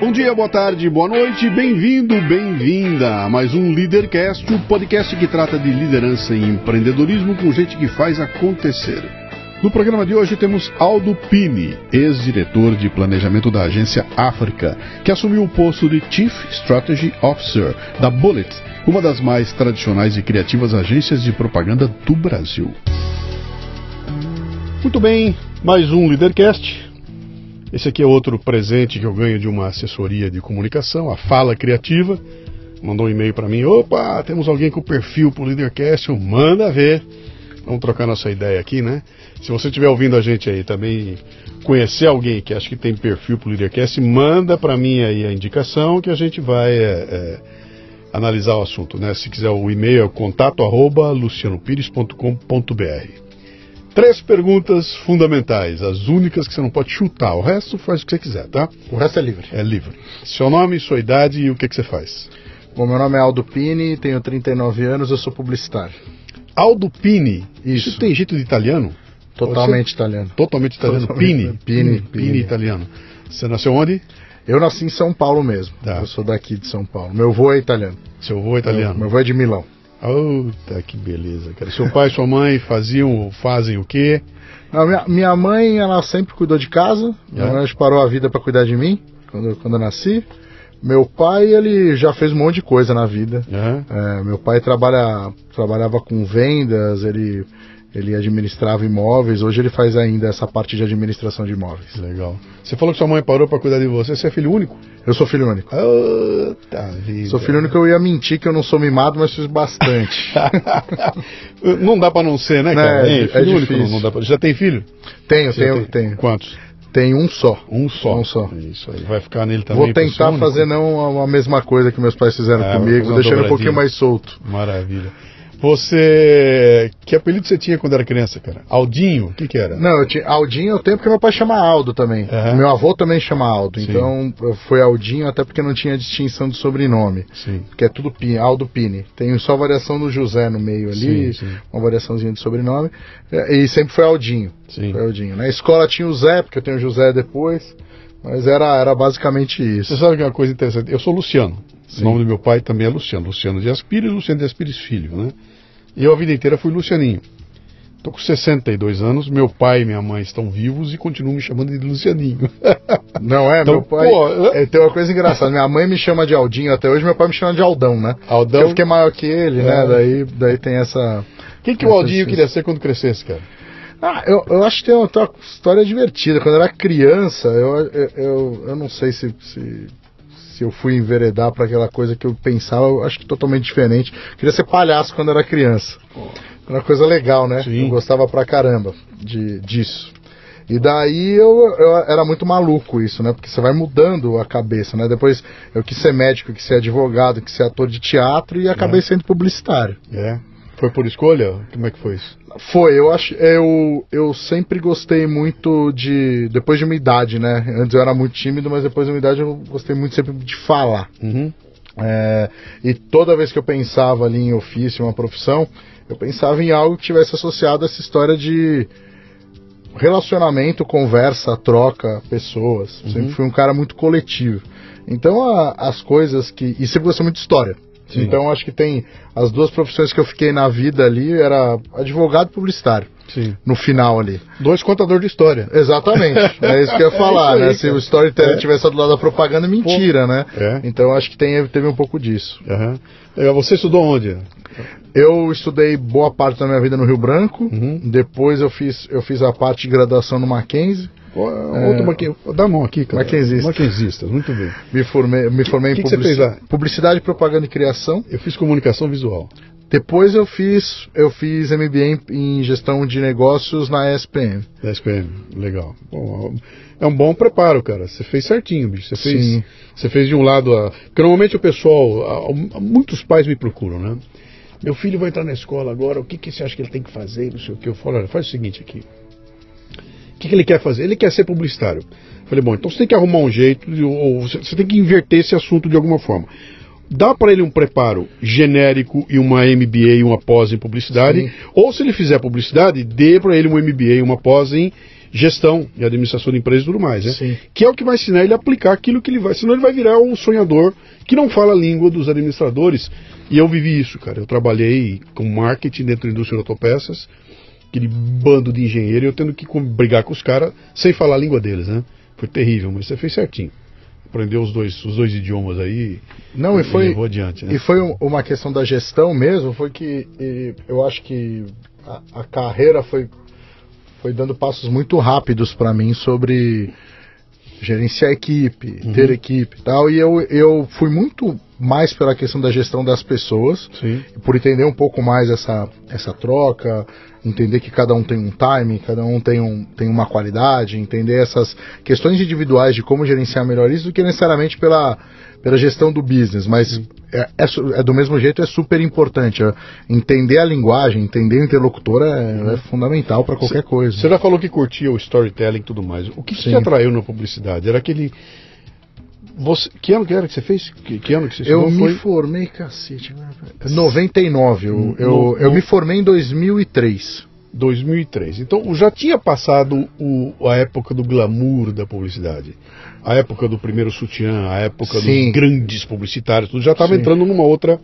Bom dia, boa tarde, boa noite, bem-vindo, bem-vinda a mais um Leadercast, o podcast que trata de liderança e empreendedorismo com gente que faz acontecer. No programa de hoje temos Aldo Pini, ex-diretor de planejamento da agência África, que assumiu o posto de Chief Strategy Officer da Bullet, uma das mais tradicionais e criativas agências de propaganda do Brasil. Muito bem, mais um Leadercast. Esse aqui é outro presente que eu ganho de uma assessoria de comunicação, a Fala Criativa. Mandou um e-mail para mim: opa, temos alguém com perfil para o Leadercast, manda ver. Vamos trocar nossa ideia aqui, né? Se você estiver ouvindo a gente aí também, conhecer alguém que acha que tem perfil para o Leadercast, manda para mim aí a indicação que a gente vai é, é, analisar o assunto, né? Se quiser o e-mail é contato arroba lucianopires.com.br. Três perguntas fundamentais, as únicas que você não pode chutar. O resto faz o que você quiser, tá? O resto é livre. É livre. Seu nome, sua idade e o que, que você faz. Bom, meu nome é Aldo Pini, tenho 39 anos, eu sou publicitário. Aldo Pini. Isso. Isso tem jeito de italiano? Totalmente italiano. Totalmente italiano. Totalmente. Pini. Pini, Pini Pini. italiano. Você nasceu onde? Eu nasci em São Paulo mesmo. Tá. Eu sou daqui de São Paulo. Meu avô é italiano. Seu avô é Meu, italiano. meu avô é de Milão. Puta, que beleza, cara. Seu pai e sua mãe faziam ou fazem o quê? Não, minha, minha mãe, ela sempre cuidou de casa. Minha É. mãe parou a vida para cuidar de mim quando, quando eu nasci. Meu pai, ele já fez um monte de coisa na vida. Aham. É, meu pai trabalha, trabalhava com vendas, ele, ele administrava imóveis. Hoje ele faz ainda essa parte de administração de imóveis. Legal. Você falou que sua mãe parou pra cuidar de você. Você é filho único? Eu sou filho único. Puta vida. Sou filho único, eu ia mentir que eu não sou mimado, mas fiz bastante. não dá pra não ser, né, cara? É, é filho único difícil. não, dá pra... Já tem filho? tenho, tenho, tem? tenho. Quantos? Tenho um só. Um só. Um só. Isso aí. Vai ficar nele também. Vou tentar fazer não a mesma coisa que meus pais fizeram Ah, vou comigo, deixando um pouquinho mais solto. Maravilha. Você. Que apelido você tinha quando era criança, cara? Aldinho? O que, que era? Não, eu tinha Aldinho eu tenho porque meu pai chama Aldo também. Aham. Meu avô também chama Aldo, Sim. então foi Aldinho até porque não tinha distinção de sobrenome. Sim. Que é tudo Pini, Aldo Pini. Tem só variação do José no meio ali, Sim, sim. uma variaçãozinha de sobrenome. É, E sempre foi Aldinho. Sim. Foi Aldinho. Na escola tinha o Zé, porque eu tenho o José depois. Mas era, era basicamente isso. Você sabe que é uma coisa interessante? Eu sou Luciano. Sim. O nome do meu pai também é Luciano. Luciano de Aspires, Luciano de Aspires Filho, né? E eu a vida inteira fui Lucianinho. Tô com 62 anos, meu pai e minha mãe estão vivos e continuam me chamando de Lucianinho. Não é, Então, meu pai. pô, é, tem uma coisa engraçada. Minha mãe me chama de Aldinho até hoje, meu pai me chama de Aldão, né? Aldão. Eu fiquei maior que ele, É. né? Daí, daí tem essa. O que, que o Aldinho queria ser quando crescesse, cara? Ah, eu, eu acho que tem uma, tem uma história divertida. Quando eu era criança, eu, eu, eu, eu não sei se, se, se eu fui enveredar para aquela coisa que eu pensava, eu acho que totalmente diferente. Queria ser palhaço quando era criança. Era uma coisa legal, né? Sim. Eu gostava pra caramba de, disso. E daí eu, eu era muito maluco isso, né? Porque você vai mudando a cabeça, né? Depois eu quis ser médico, quis ser advogado, quis ser ator de teatro e acabei sendo publicitário. É. Foi por escolha? Como é que foi isso? Foi, eu acho, eu, eu sempre gostei muito de, depois de uma idade, né? Antes eu era muito tímido, mas depois de uma idade eu gostei muito sempre de falar. Uhum. É, e toda vez que eu pensava ali em ofício, uma profissão, eu pensava em algo que tivesse associado a essa história de relacionamento, conversa, troca, pessoas. Sempre fui um cara muito coletivo. Então a- as coisas que. E sempre gostei muito de história. Sim. Então acho que tem as duas profissões que eu fiquei na vida ali era advogado e publicitário. Sim. No final ali. Dois contadores de história. Exatamente. É isso que eu ia falar, É isso aí, né? Se o storytelling É. tivesse do lado da propaganda, mentira, né? É. Então acho que tem, teve um pouco disso. Legal. Você estudou onde? Eu estudei boa parte da minha vida no Rio Branco. Uhum. Depois eu fiz, eu fiz a parte de graduação no Mackenzie. Pô, Outro Maqui... Dá a mão aqui, cara. Mackenzista. Mackenzistas, muito bem. Me formei, me formei Que em que publici- publicidade, propaganda e criação. Eu fiz comunicação visual. Depois eu fiz, eu fiz MBA em, gestão de negócios na ESPM. Da SPM, legal. Bom, é um bom preparo, cara. Você fez certinho, bicho. Você fez, Sim. você fez de um lado a. Porque normalmente o pessoal, a- a- muitos pais me procuram, né? Meu filho vai entrar na escola agora, o que, que você acha que ele tem que fazer? Não sei o que. Eu falo, olha, faz o seguinte aqui. O que, que ele quer fazer? Ele quer ser publicitário. Falei, bom, então você tem que arrumar um jeito, ou você você tem que inverter esse assunto de alguma forma. Dá para ele um preparo genérico e uma MBA e uma pós em publicidade, Sim. ou se ele fizer publicidade, dê para ele um MBA e uma pós em gestão e administração de empresas e tudo mais, né? Sim. Que é o que vai ensinar ele a aplicar aquilo que ele vai. Senão ele vai virar um sonhador que não fala a língua dos administradores. E eu vivi isso, cara. Eu trabalhei com marketing dentro da indústria de autopeças, aquele bando de engenheiro, e eu tendo que brigar com os caras sem falar a língua deles, né? Foi terrível, mas você fez certinho. Aprendeu os dois, os dois idiomas aí Não, e foi, levou adiante, né? E foi um- uma questão da gestão mesmo, foi que e, eu acho que a, a carreira foi, foi dando passos muito rápidos para mim sobre gerenciar equipe, Uhum. ter equipe e tal, e eu, eu fui muito mais pela questão da gestão das pessoas, Sim. por entender um pouco mais essa, essa troca, entender que cada um tem um time, cada um tem, um, tem uma qualidade, entender essas questões individuais de como gerenciar melhor isso do que necessariamente pela, pela gestão do business, mas é, é é do mesmo jeito é super importante. é, entender a linguagem, entender o interlocutor é, é fundamental para qualquer coisa. Você já falou que curtia o storytelling e tudo mais. O que, que te atraiu na publicidade? Era aquele. Você, que ano que era que você fez? Que, que ano que você Eu me Foi formei, cacete. 99. Eu, No- eu, eu no- me formei em 2003. 2003. Então já tinha passado o- a época do glamour da publicidade. A época do primeiro sutiã, a época Sim. dos grandes publicitários, tudo já estava entrando numa outra,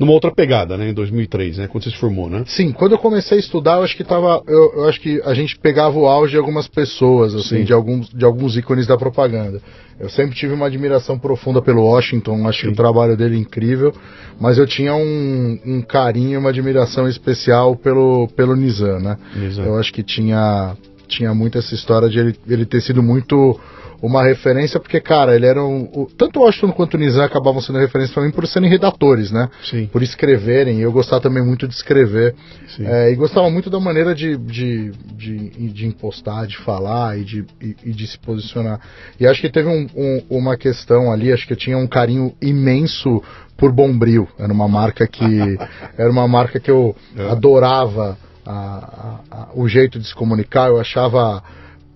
numa outra pegada, né? Em 2003, né? Quando você se formou, né? Sim, quando eu comecei a estudar, eu acho que tava. Eu, eu acho que a gente pegava o auge de algumas pessoas, assim, Sim. de alguns, de alguns ícones da propaganda. Eu sempre tive uma admiração profunda pelo Washington, acho que o trabalho dele é incrível, mas eu tinha um, um carinho, uma admiração especial pelo, pelo Nizam, né? Nizam. Eu acho que tinha, tinha muito essa história de ele, ele ter sido muito uma referência, porque, cara, ele era um. o- tanto o Washington quanto o Nizam acabavam sendo referência pra mim por serem redatores, né? Sim. Por escreverem, e eu gostava também muito de escrever. Sim. É, e gostava muito da maneira de, de, de, de impostar, de falar e de, e, e de se posicionar. E acho que teve um- um- uma questão ali, acho que eu tinha um carinho imenso por Bombril. Era uma marca que era uma marca que eu É. adorava a- a- a- o jeito de se comunicar, eu achava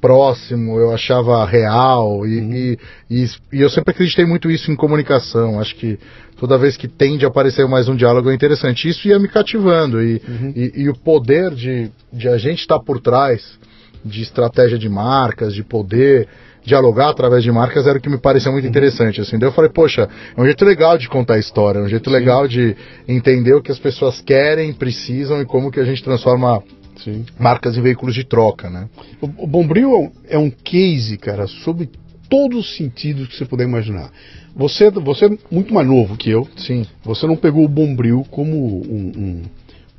próximo, eu achava real e, e, e, e eu sempre acreditei muito isso em comunicação. Acho que toda vez que tende a aparecer mais um diálogo é interessante. Isso ia me cativando e, e, e o poder de, de a gente estar por trás de estratégia de marcas, de poder dialogar através de marcas era o que me parecia muito interessante. Assim. Daí eu falei, poxa, é um jeito legal de contar a história, é um jeito legal de entender o que as pessoas querem, precisam e como que a gente transforma Sim. marcas em veículos de troca, né? O, o Bombril é um- é case, cara, sobre todos os sentidos que você puder imaginar. Você, você é muito mais novo que eu. Sim. Você não pegou o Bombril como um, um-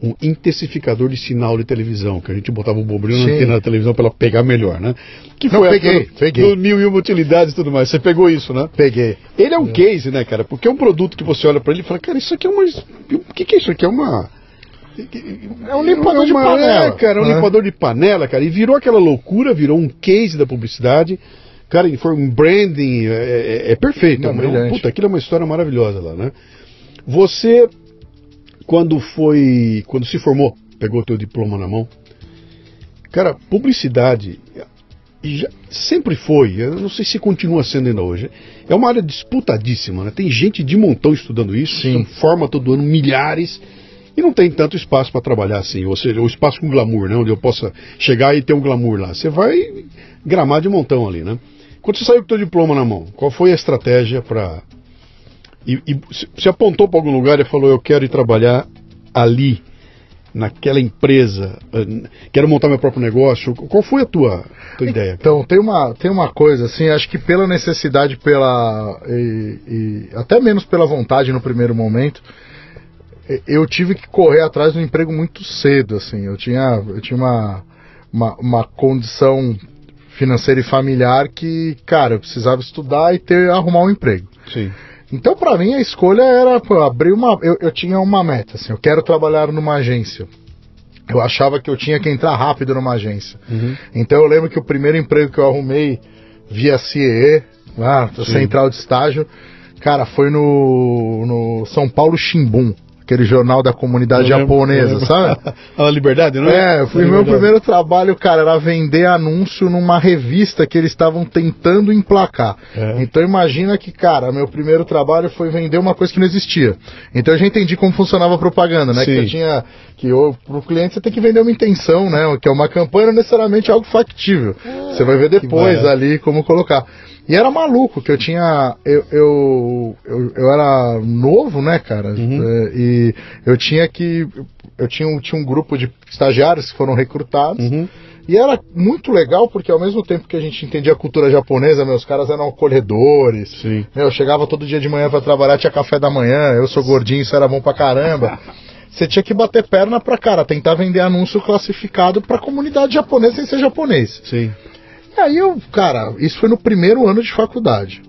um intensificador de sinal de televisão, que a gente botava o Bombril na antena da televisão para ela pegar melhor, né? Que Não, a peguei, do- peguei. do mil e uma utilidades e tudo mais. Você pegou isso, né? Peguei. Ele é um case, né, cara? Porque é um produto que você olha para ele e fala, cara, isso aqui é uma. O que, que é isso aqui? É uma. É um limpador de uma- panela, É, cara, é um né? limpador de panela, cara. E virou aquela loucura, virou um case da publicidade. Cara, foi um branding, é, é- é perfeito. Não, É um- puta, aquilo é uma história maravilhosa lá, né? Você, quando foi. Quando se formou, pegou o teu diploma na mão. Cara, publicidade já- sempre foi, eu não sei se continua sendo ainda hoje. É uma área disputadíssima, né? Tem gente de montão estudando isso, Sim. forma todo ano milhares. E não tem tanto espaço para trabalhar assim, ou seja, o espaço com glamour, né? Onde eu possa chegar e ter um glamour lá. Você vai gramar de montão ali, né? Quando você saiu com o teu diploma na mão, qual foi a estratégia para e, e se- apontou para algum lugar e falou: Eu quero ir trabalhar ali, naquela empresa, quero montar meu próprio negócio. Qual foi a tua, tua ideia? Então, tem uma, tem uma coisa, assim, acho que pela necessidade, pela. E, e até menos pela vontade no primeiro momento, eu tive que correr atrás do emprego muito cedo, assim. Eu tinha, eu tinha uma, uma, uma condição financeira e familiar que, cara, eu precisava estudar e ter arrumar um emprego. Sim. Então, pra mim, a escolha era pô, abrir uma. Eu, eu tinha uma meta, assim, eu quero trabalhar numa agência. Eu achava que eu tinha que entrar rápido numa agência. Uhum. Então, eu lembro que o primeiro emprego que eu arrumei via CEE, lá, Sim. central de estágio, cara, foi no, no São Paulo Chimbum, aquele jornal da comunidade Eu japonesa, eu lembro. sabe? A liberdade, não é? É, foi meu Liberdade. primeiro trabalho, cara, era vender anúncio numa revista que eles estavam tentando emplacar. É. Então imagina que, cara, meu primeiro trabalho foi vender uma coisa que não existia. Então eu já entendi como funcionava a propaganda, né? Sim. Que eu tinha que o pro cliente você tem que vender uma intenção, né? Que é uma campanha não necessariamente algo factível. você vai ver depois ali como colocar. E era maluco que eu tinha. Eu, eu, eu, eu era novo, né, cara? É, e eu tinha que. Eu tinha, um- tinha um grupo de estagiários que foram recrutados. Uhum. E era muito legal porque ao mesmo tempo que a gente entendia a cultura japonesa, meus caras eram acolhedores. Sim. Meu, eu chegava todo dia de manhã pra trabalhar, tinha café da manhã, eu sou gordinho, isso era bom pra caramba. Você tinha que bater perna pra cara, tentar vender anúncio classificado pra comunidade japonesa sem ser japonês. Sim. E aí eu, cara, isso foi no primeiro ano de faculdade.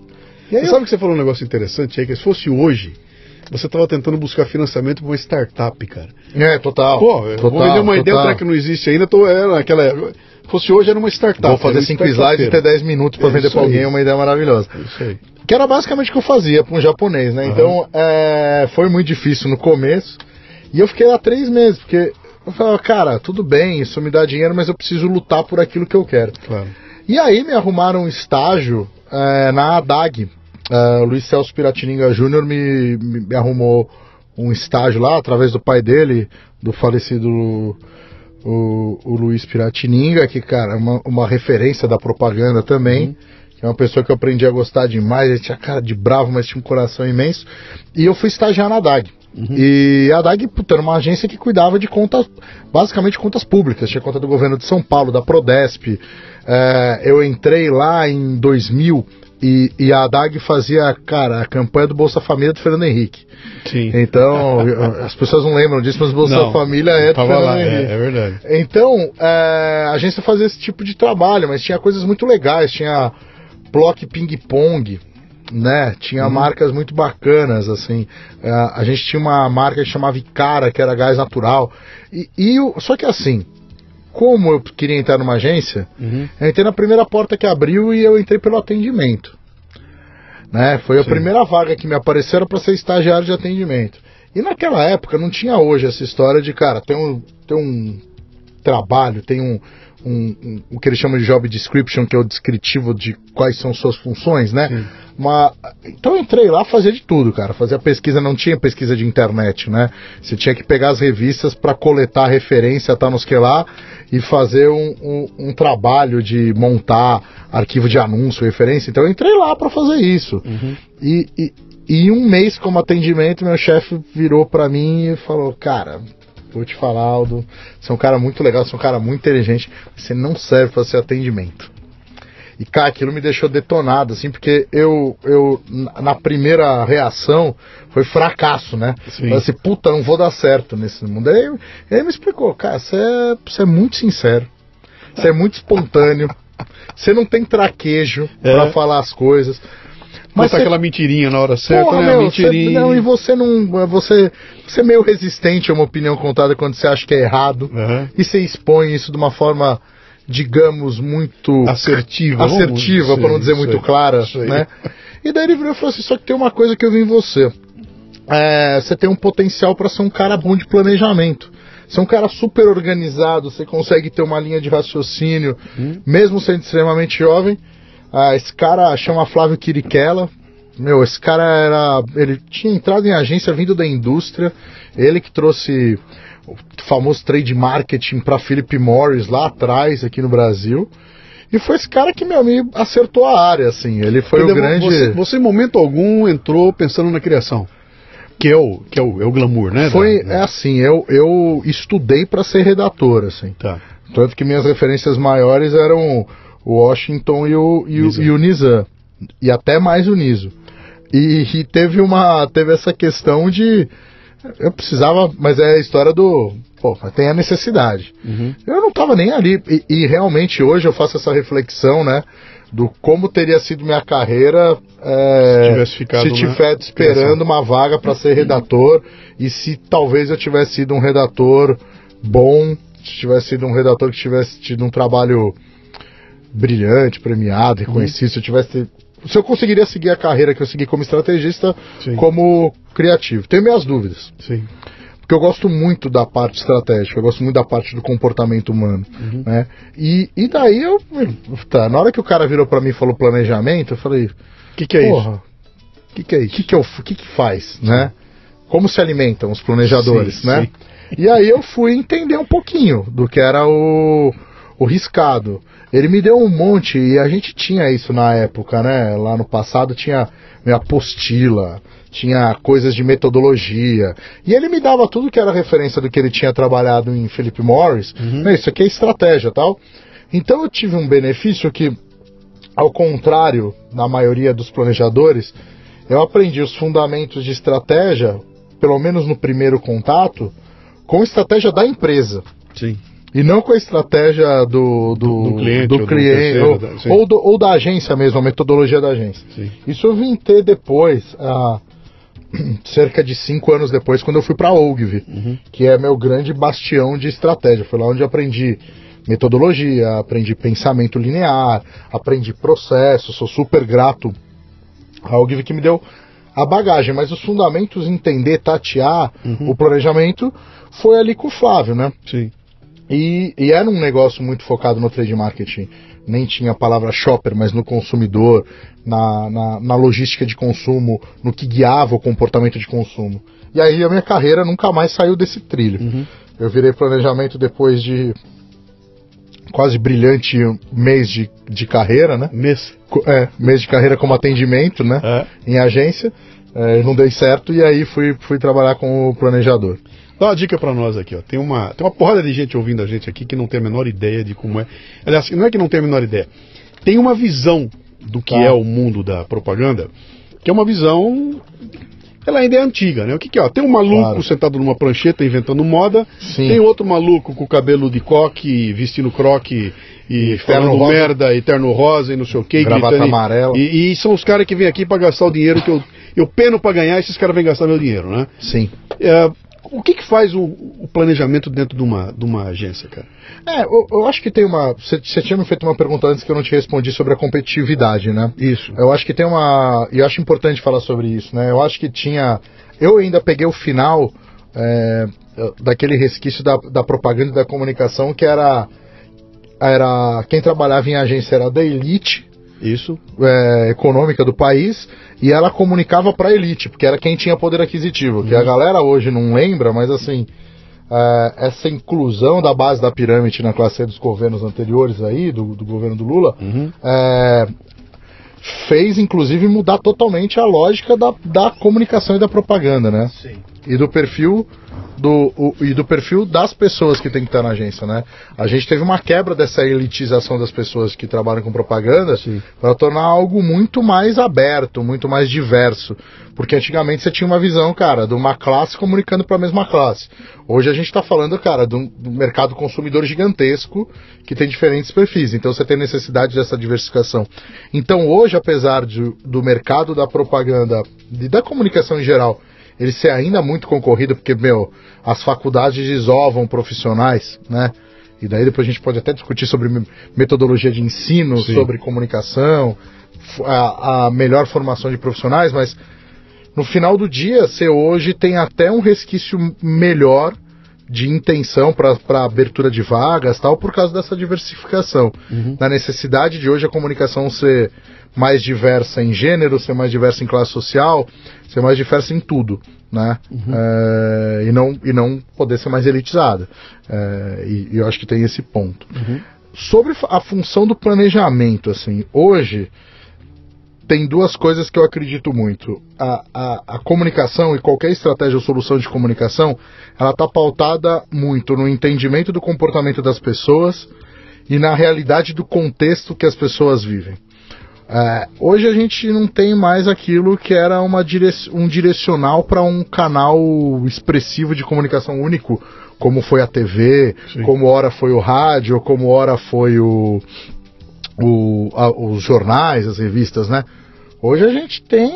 E aí Você eu- sabe que você falou um negócio interessante aí, que se fosse hoje, você estava tentando buscar financiamento para uma startup, cara. É, total. Pô, total, vou vender uma ideia total. pra que não existe ainda, tô, é, naquela, se fosse hoje era uma startup. Vou fazer cinco slides e ter 10 minutos pra É vender pra alguém, é uma ideia maravilhosa. Isso aí. Que era basicamente o que eu fazia para um japonês, né? Então, é, foi muito difícil no começo. E eu fiquei lá três meses, porque eu falava, cara, tudo bem, isso me dá dinheiro, mas eu preciso lutar por aquilo que eu quero. Claro. E aí me arrumaram um estágio é, na ADAG. É, o Luiz Celso Piratininga Júnior me, me, me arrumou um estágio lá, através do pai dele, do falecido o, o Luiz Piratininga, que, cara, é uma, uma referência da propaganda também. Que é uma pessoa que eu aprendi a gostar demais. Ele tinha cara de bravo, mas tinha um coração imenso. E eu fui estagiar na DAG. E a DAG, puta, era uma agência que cuidava de contas, basicamente contas públicas. Tinha conta do governo de São Paulo, da Prodesp. É, eu entrei lá em 2000 e, e a DAG fazia, cara, a campanha do Bolsa Família do Fernando Henrique. Sim. Então, as pessoas não lembram disso, mas Bolsa Não, Família é do Fernando lá, Henrique. é, é verdade. Então, é, a agência fazia esse tipo de trabalho, mas tinha coisas muito legais. Tinha bloco ping-pong, né? Tinha marcas muito bacanas, assim. É, a gente tinha uma marca que chamava Icara, que era gás natural. E, e o- só que assim, como eu queria entrar numa agência, Uhum. eu entrei na primeira porta que abriu e eu entrei pelo atendimento. Né? Foi a Sim. primeira vaga que me apareceram para ser estagiário de atendimento. E naquela época não tinha hoje essa história de, cara, tem um, tem um trabalho, tem um, um, um- o que eles chamam de job description, que é o descritivo de quais são suas funções, né? Uma, então eu entrei lá fazer de tudo, cara. Fazia pesquisa, não tinha pesquisa de internet, né? Você tinha que pegar as revistas para coletar referência, tá nos que lá, e fazer um, um, um trabalho de montar arquivo de anúncio, referência. Então eu entrei lá para fazer isso. E, e, e em um mês como atendimento, meu chefe virou para mim e falou, cara, vou te falar, Aldo, você é um cara muito legal, você é um cara muito inteligente, você não serve para ser atendimento. E, cara, aquilo me deixou detonado, assim, porque eu, eu na- primeira reação, foi fracasso, né? Sim. Falei assim, puta, não vou dar certo nesse mundo. Aí ele me explicou, cara, você é, você é muito sincero, você é muito espontâneo, você não tem traquejo É. pra falar as coisas. Mas você- aquela mentirinha na hora certa, Porra, né? meu, mentirinha. Você, não, e você não. Você, você é meio resistente a uma opinião contada quando você acha que é errado. Aham. E você expõe isso de uma forma, digamos, muito Assertiva. assertiva, para não dizer muito aí, clara, né? E daí ele virou e falou assim: só que tem uma coisa que eu vi em você. É, você tem um potencial para ser um cara bom de planejamento. Você é um cara super organizado, você consegue ter uma linha de raciocínio, Hum. mesmo sendo extremamente jovem. Ah, esse cara chama Flávio Quiriquela. Meu, esse cara era. Ele tinha entrado em agência vindo da indústria. Ele que trouxe o famoso trade marketing para Philip Morris lá atrás, aqui no Brasil. E foi esse cara que, meu amigo, acertou a área, assim. Ele foi o grande. Você, você, em momento algum, entrou pensando na criação. Que é o, que é o, é o glamour, né? Foi, da- é assim, eu, eu estudei para ser redator, assim. Tá. Tanto que minhas referências maiores eram o Washington e o, e o, e o Nizam. E até mais o Niso. E, e teve uma. Teve essa questão de. Eu precisava, mas é a história do. Pô, tem a necessidade. Uhum. Eu não tava nem ali. E, e realmente hoje eu faço essa reflexão, né? Do como teria sido minha carreira é, Se tivesse ficado se tivesse esperando uma vaga para ser redator e se talvez eu tivesse sido um redator bom, se tivesse sido um redator que tivesse tido um trabalho brilhante, premiado, reconhecido, se eu tivesse se eu conseguiria seguir a carreira que eu segui como estrategista, Sim. como criativo. Tenho minhas dúvidas. Sim. Porque eu gosto muito da parte estratégica, eu gosto muito da parte do comportamento humano. Uhum. Né? E, e daí eu. Tá, na hora que o cara virou pra mim e falou planejamento, eu falei. O que, que é isso? O que, que é isso? O que, que, eu, que, que faz, né? Como se alimentam os planejadores, Sim, né? sim. E aí eu fui entender um pouquinho do que era o, o riscado. Ele me deu um monte, e a gente tinha isso na época, né? Lá no passado tinha minha apostila, tinha coisas de metodologia. E ele me dava tudo que era referência do que ele tinha trabalhado em Philip Morris. Né, Isso aqui é estratégia tal. Então eu tive um benefício que, ao contrário da maioria dos planejadores, eu aprendi os fundamentos de estratégia, pelo menos no primeiro contato, com estratégia da empresa. Sim. E não com a estratégia do, do, Do cliente do ou do cliente, terceiro, ou, ou do- ou da agência mesmo, a metodologia da agência. Sim. Isso eu vim ter depois, ah, cerca de cinco anos depois, quando eu fui para a Ogilvy, Uhum. que é meu grande bastião de estratégia. Foi lá onde eu aprendi metodologia, aprendi pensamento linear, aprendi processo. Sou super grato à Ogilvy que me deu a bagagem, mas os fundamentos, entender, tatear Uhum. o planejamento, foi ali com o Flávio, né? Sim. E, e era um negócio muito focado no trade marketing. Nem tinha a palavra shopper, mas no consumidor, na, na, na logística de consumo, no que guiava o comportamento de consumo. E aí a minha carreira nunca mais saiu desse trilho. Uhum. Eu virei planejamento depois de quase brilhante mês de, de carreira, né? Mês. É, mês de carreira como atendimento, né? É. Em agência. É, não dei certo e aí fui, fui trabalhar com o planejador. Dá uma dica pra nós aqui, ó. Tem uma, tem uma porrada de gente ouvindo a gente aqui que não tem a menor ideia de como é. Aliás, não é que não tem a menor ideia. Tem uma visão do que Tá. é o mundo da propaganda, que é uma visão. Ela ainda é antiga, né? O que, que é? ó? Tem um maluco Claro. sentado numa prancheta inventando moda, Sim. tem outro maluco com cabelo de coque, vestindo croque e, falando rosa. merda, e terno rosa e não sei o que, Gravata amarela. E, e são os caras que vêm aqui pra gastar o dinheiro que eu, eu peno pra ganhar, esses caras vêm gastar meu dinheiro, né? Sim. É, o que, que faz o, o planejamento dentro de uma, de uma agência, cara? É, eu, eu acho que tem uma. Você tinha me feito uma pergunta antes que eu não te respondi sobre a competitividade, né? Isso. Eu acho que tem uma. E eu acho importante falar sobre isso, né? Eu acho que tinha. Eu ainda peguei o final é, daquele resquício da, da propaganda e da comunicação que era. Era. Quem trabalhava em agência era da elite Isso. é, econômica do país e ela comunicava para a elite, porque era quem tinha poder aquisitivo. Que a galera hoje não lembra, mas assim, é, essa inclusão da base da pirâmide na classe dos governos anteriores aí, do, do governo do Lula, Uhum. é, fez inclusive mudar totalmente a lógica da, da comunicação e da propaganda, né? Sim. E do perfil do o- e do perfil das pessoas que tem que estar na agência, né? A gente teve uma quebra dessa elitização das pessoas que trabalham com propaganda para tornar algo muito mais aberto, muito mais diverso, porque antigamente você tinha uma visão, cara, de uma classe comunicando para a mesma classe. Hoje a gente está falando, cara, de um, de um mercado consumidor gigantesco que tem diferentes perfis, então você tem necessidade dessa diversificação. Então hoje, apesar de, do mercado da propaganda e da comunicação em geral ele ser ainda muito concorrido, porque, meu, as faculdades desovam profissionais, né? E daí depois a gente pode até discutir sobre me- metodologia de ensino, Sim. sobre comunicação, a, a melhor formação de profissionais, mas no final do dia, você hoje tem até um resquício melhor de intenção para abertura de vagas tal por causa dessa diversificação da necessidade de hoje a comunicação ser mais diversa em gênero ser mais diversa em classe social ser mais diversa em tudo né? É, e não e não poder ser mais elitizada. É, e, e eu acho que tem esse ponto. Sobre fa- a função do planejamento assim hoje tem duas coisas que eu acredito muito. A, a, a comunicação e qualquer estratégia ou solução de comunicação, ela está pautada muito no entendimento do comportamento das pessoas e na realidade do contexto que as pessoas vivem. É, hoje a gente não tem mais aquilo que era uma direc um direcional para um canal expressivo de comunicação único, como foi a TV, Sim. como ora foi o rádio, como ora foi o, o- a- os jornais, as revistas, né? Hoje a gente tem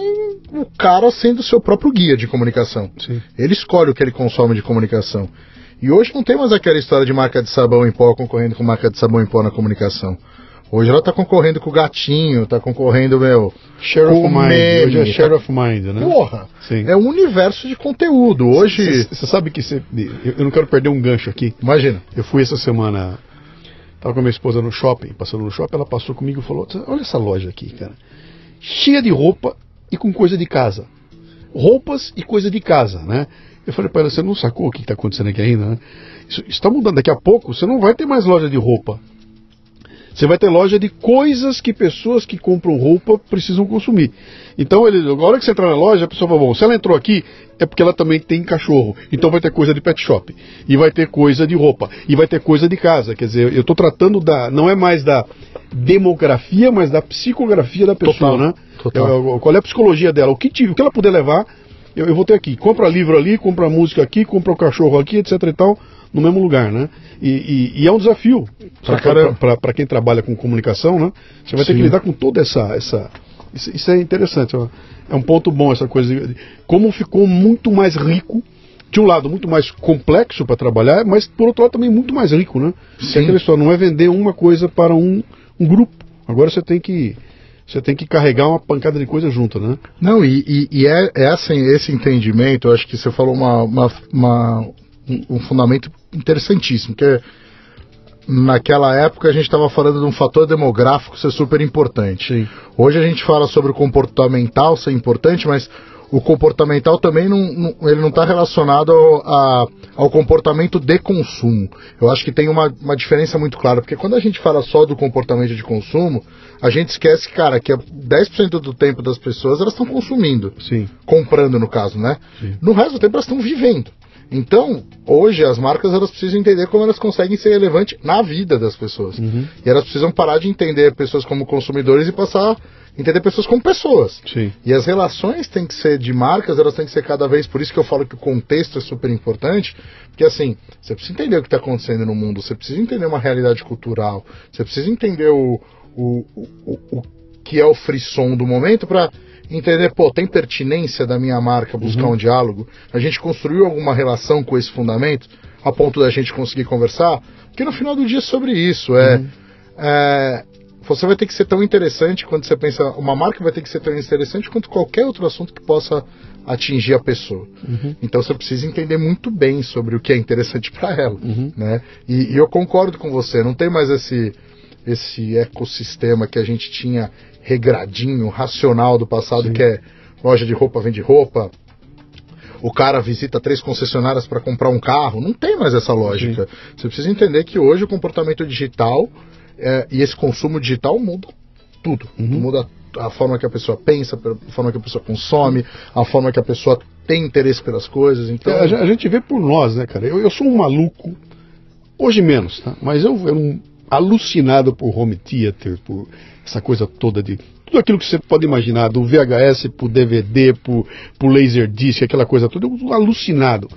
o cara sendo seu próprio guia de comunicação. Sim. Ele escolhe o que ele consome de comunicação. E hoje não tem mais aquela história de marca de sabão em pó concorrendo com marca de sabão em pó na comunicação. Hoje ela tá concorrendo com o gatinho, tá concorrendo, meu. Share of mind. meme, Hoje é tá- share of mind, né? Porra! Sim. É um universo de conteúdo. Hoje. Você sabe que. Eu eu não quero perder um gancho aqui. Imagina. Eu fui essa semana. Tava com a minha esposa no shopping, passando no shopping, ela passou comigo e falou: Olha essa loja aqui, cara. Cheia de roupa e com coisa de casa. Roupas e coisa de casa, né? Eu falei para ela: Você não sacou o que está acontecendo aqui ainda, né? Isso está mudando. Daqui a pouco você não vai ter mais loja de roupa. Você vai ter loja de coisas que pessoas que compram roupa precisam consumir. Então, ele, a hora que você entrar na loja, a pessoa fala, bom, se ela entrou aqui, é porque ela também tem cachorro. Então vai ter coisa de pet shop. E vai ter coisa de roupa. E vai ter coisa de casa. Quer dizer, eu estou tratando da. Não é mais da demografia, mas da psicografia da pessoa, Total, né? total. Eu- eu- qual é a psicologia dela? O que, o que ela puder levar, eu, eu vou ter aqui. Compra livro ali, compra música aqui, compra o cachorro aqui, etc e tal, no mesmo lugar, né? E, e- e é um desafio para quem trabalha com comunicação, né? Você vai ter Sim. que lidar com toda essa. essa isso, isso é interessante. É um ponto bom essa coisa. de- Como ficou muito mais rico. De um lado, muito mais complexo para trabalhar, mas por outro lado também muito mais rico, né? Sim. é aquela história, não é vender uma coisa para um, um grupo. Agora você tem que. Você tem que carregar uma pancada de coisa junto, né? Não, e, e- e é, é assim, esse entendimento, eu acho que você falou uma, uma- uma- um, um fundamento interessantíssimo, que é, naquela época a gente estava falando de um fator demográfico ser super importante. Sim. Hoje a gente fala sobre o comportamental ser importante, mas o comportamental também não, não- ele não está relacionado ao, a- ao comportamento de consumo. Eu acho que tem uma, uma diferença muito clara, porque quando a gente fala só do comportamento de consumo, a gente esquece, cara, que é 10% do tempo das pessoas elas estão consumindo, Sim. comprando no caso, né? Sim. No resto do tempo elas estão vivendo. Então, hoje as marcas elas precisam entender como elas conseguem ser relevantes na vida das pessoas. Uhum. E elas precisam parar de entender pessoas como consumidores e passar a entender pessoas como pessoas. Sim. E as relações têm que ser de marcas, elas têm que ser cada vez, por isso que eu falo que o contexto é super importante, porque assim, você precisa entender o que está acontecendo no mundo, você precisa entender uma realidade cultural, você precisa entender o, o, o, o- o que é o frisson do momento para entender, pô, tem pertinência da minha marca buscar um diálogo? A gente construiu alguma relação com esse fundamento a ponto da gente conseguir conversar? Porque no final do dia é sobre isso, é, é, você vai ter que ser tão interessante quando você pensa, uma marca vai ter que ser tão interessante quanto qualquer outro assunto que possa atingir a pessoa. Então você precisa entender muito bem sobre o que é interessante para ela, né? E, e eu concordo com você, não tem mais esse esse ecossistema que a gente tinha regradinho, racional do passado, que é loja de roupa vende roupa, o cara visita três concessionárias para comprar um carro. Não tem mais essa lógica. Você precisa entender que hoje o comportamento digital é, e esse consumo digital muda tudo. Muda a forma que a pessoa pensa, a forma que a pessoa consome, a forma que a pessoa tem interesse pelas coisas. Então, É, a, gen- a gente vê por nós, né, cara? Eu, eu sou um maluco, hoje menos, tá? Mas eu era um alucinado por home theater, por essa coisa toda de. Tudo aquilo que você pode imaginar, do VHS pro DVD, pro, pro Laserdisc, aquela coisa toda, eu alucinado.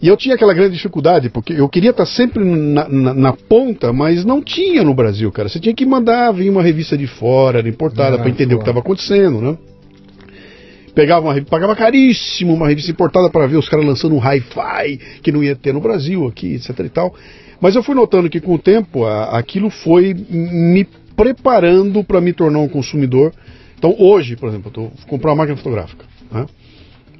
E eu tinha aquela grande dificuldade, porque eu queria estar sempre na, na- na ponta, mas não tinha no Brasil, cara. Você tinha que mandar vir uma revista de fora, era importada, Ah, para entender o que claro. estava acontecendo, né? Pegava uma revista, pagava caríssimo uma revista importada para ver os caras lançando um hi-fi que não ia ter no Brasil aqui, etc e tal. Mas eu fui notando que com o tempo a- aquilo foi me preparando para me tornar um consumidor. Então hoje, por exemplo, eu tô vou comprar uma máquina fotográfica. né?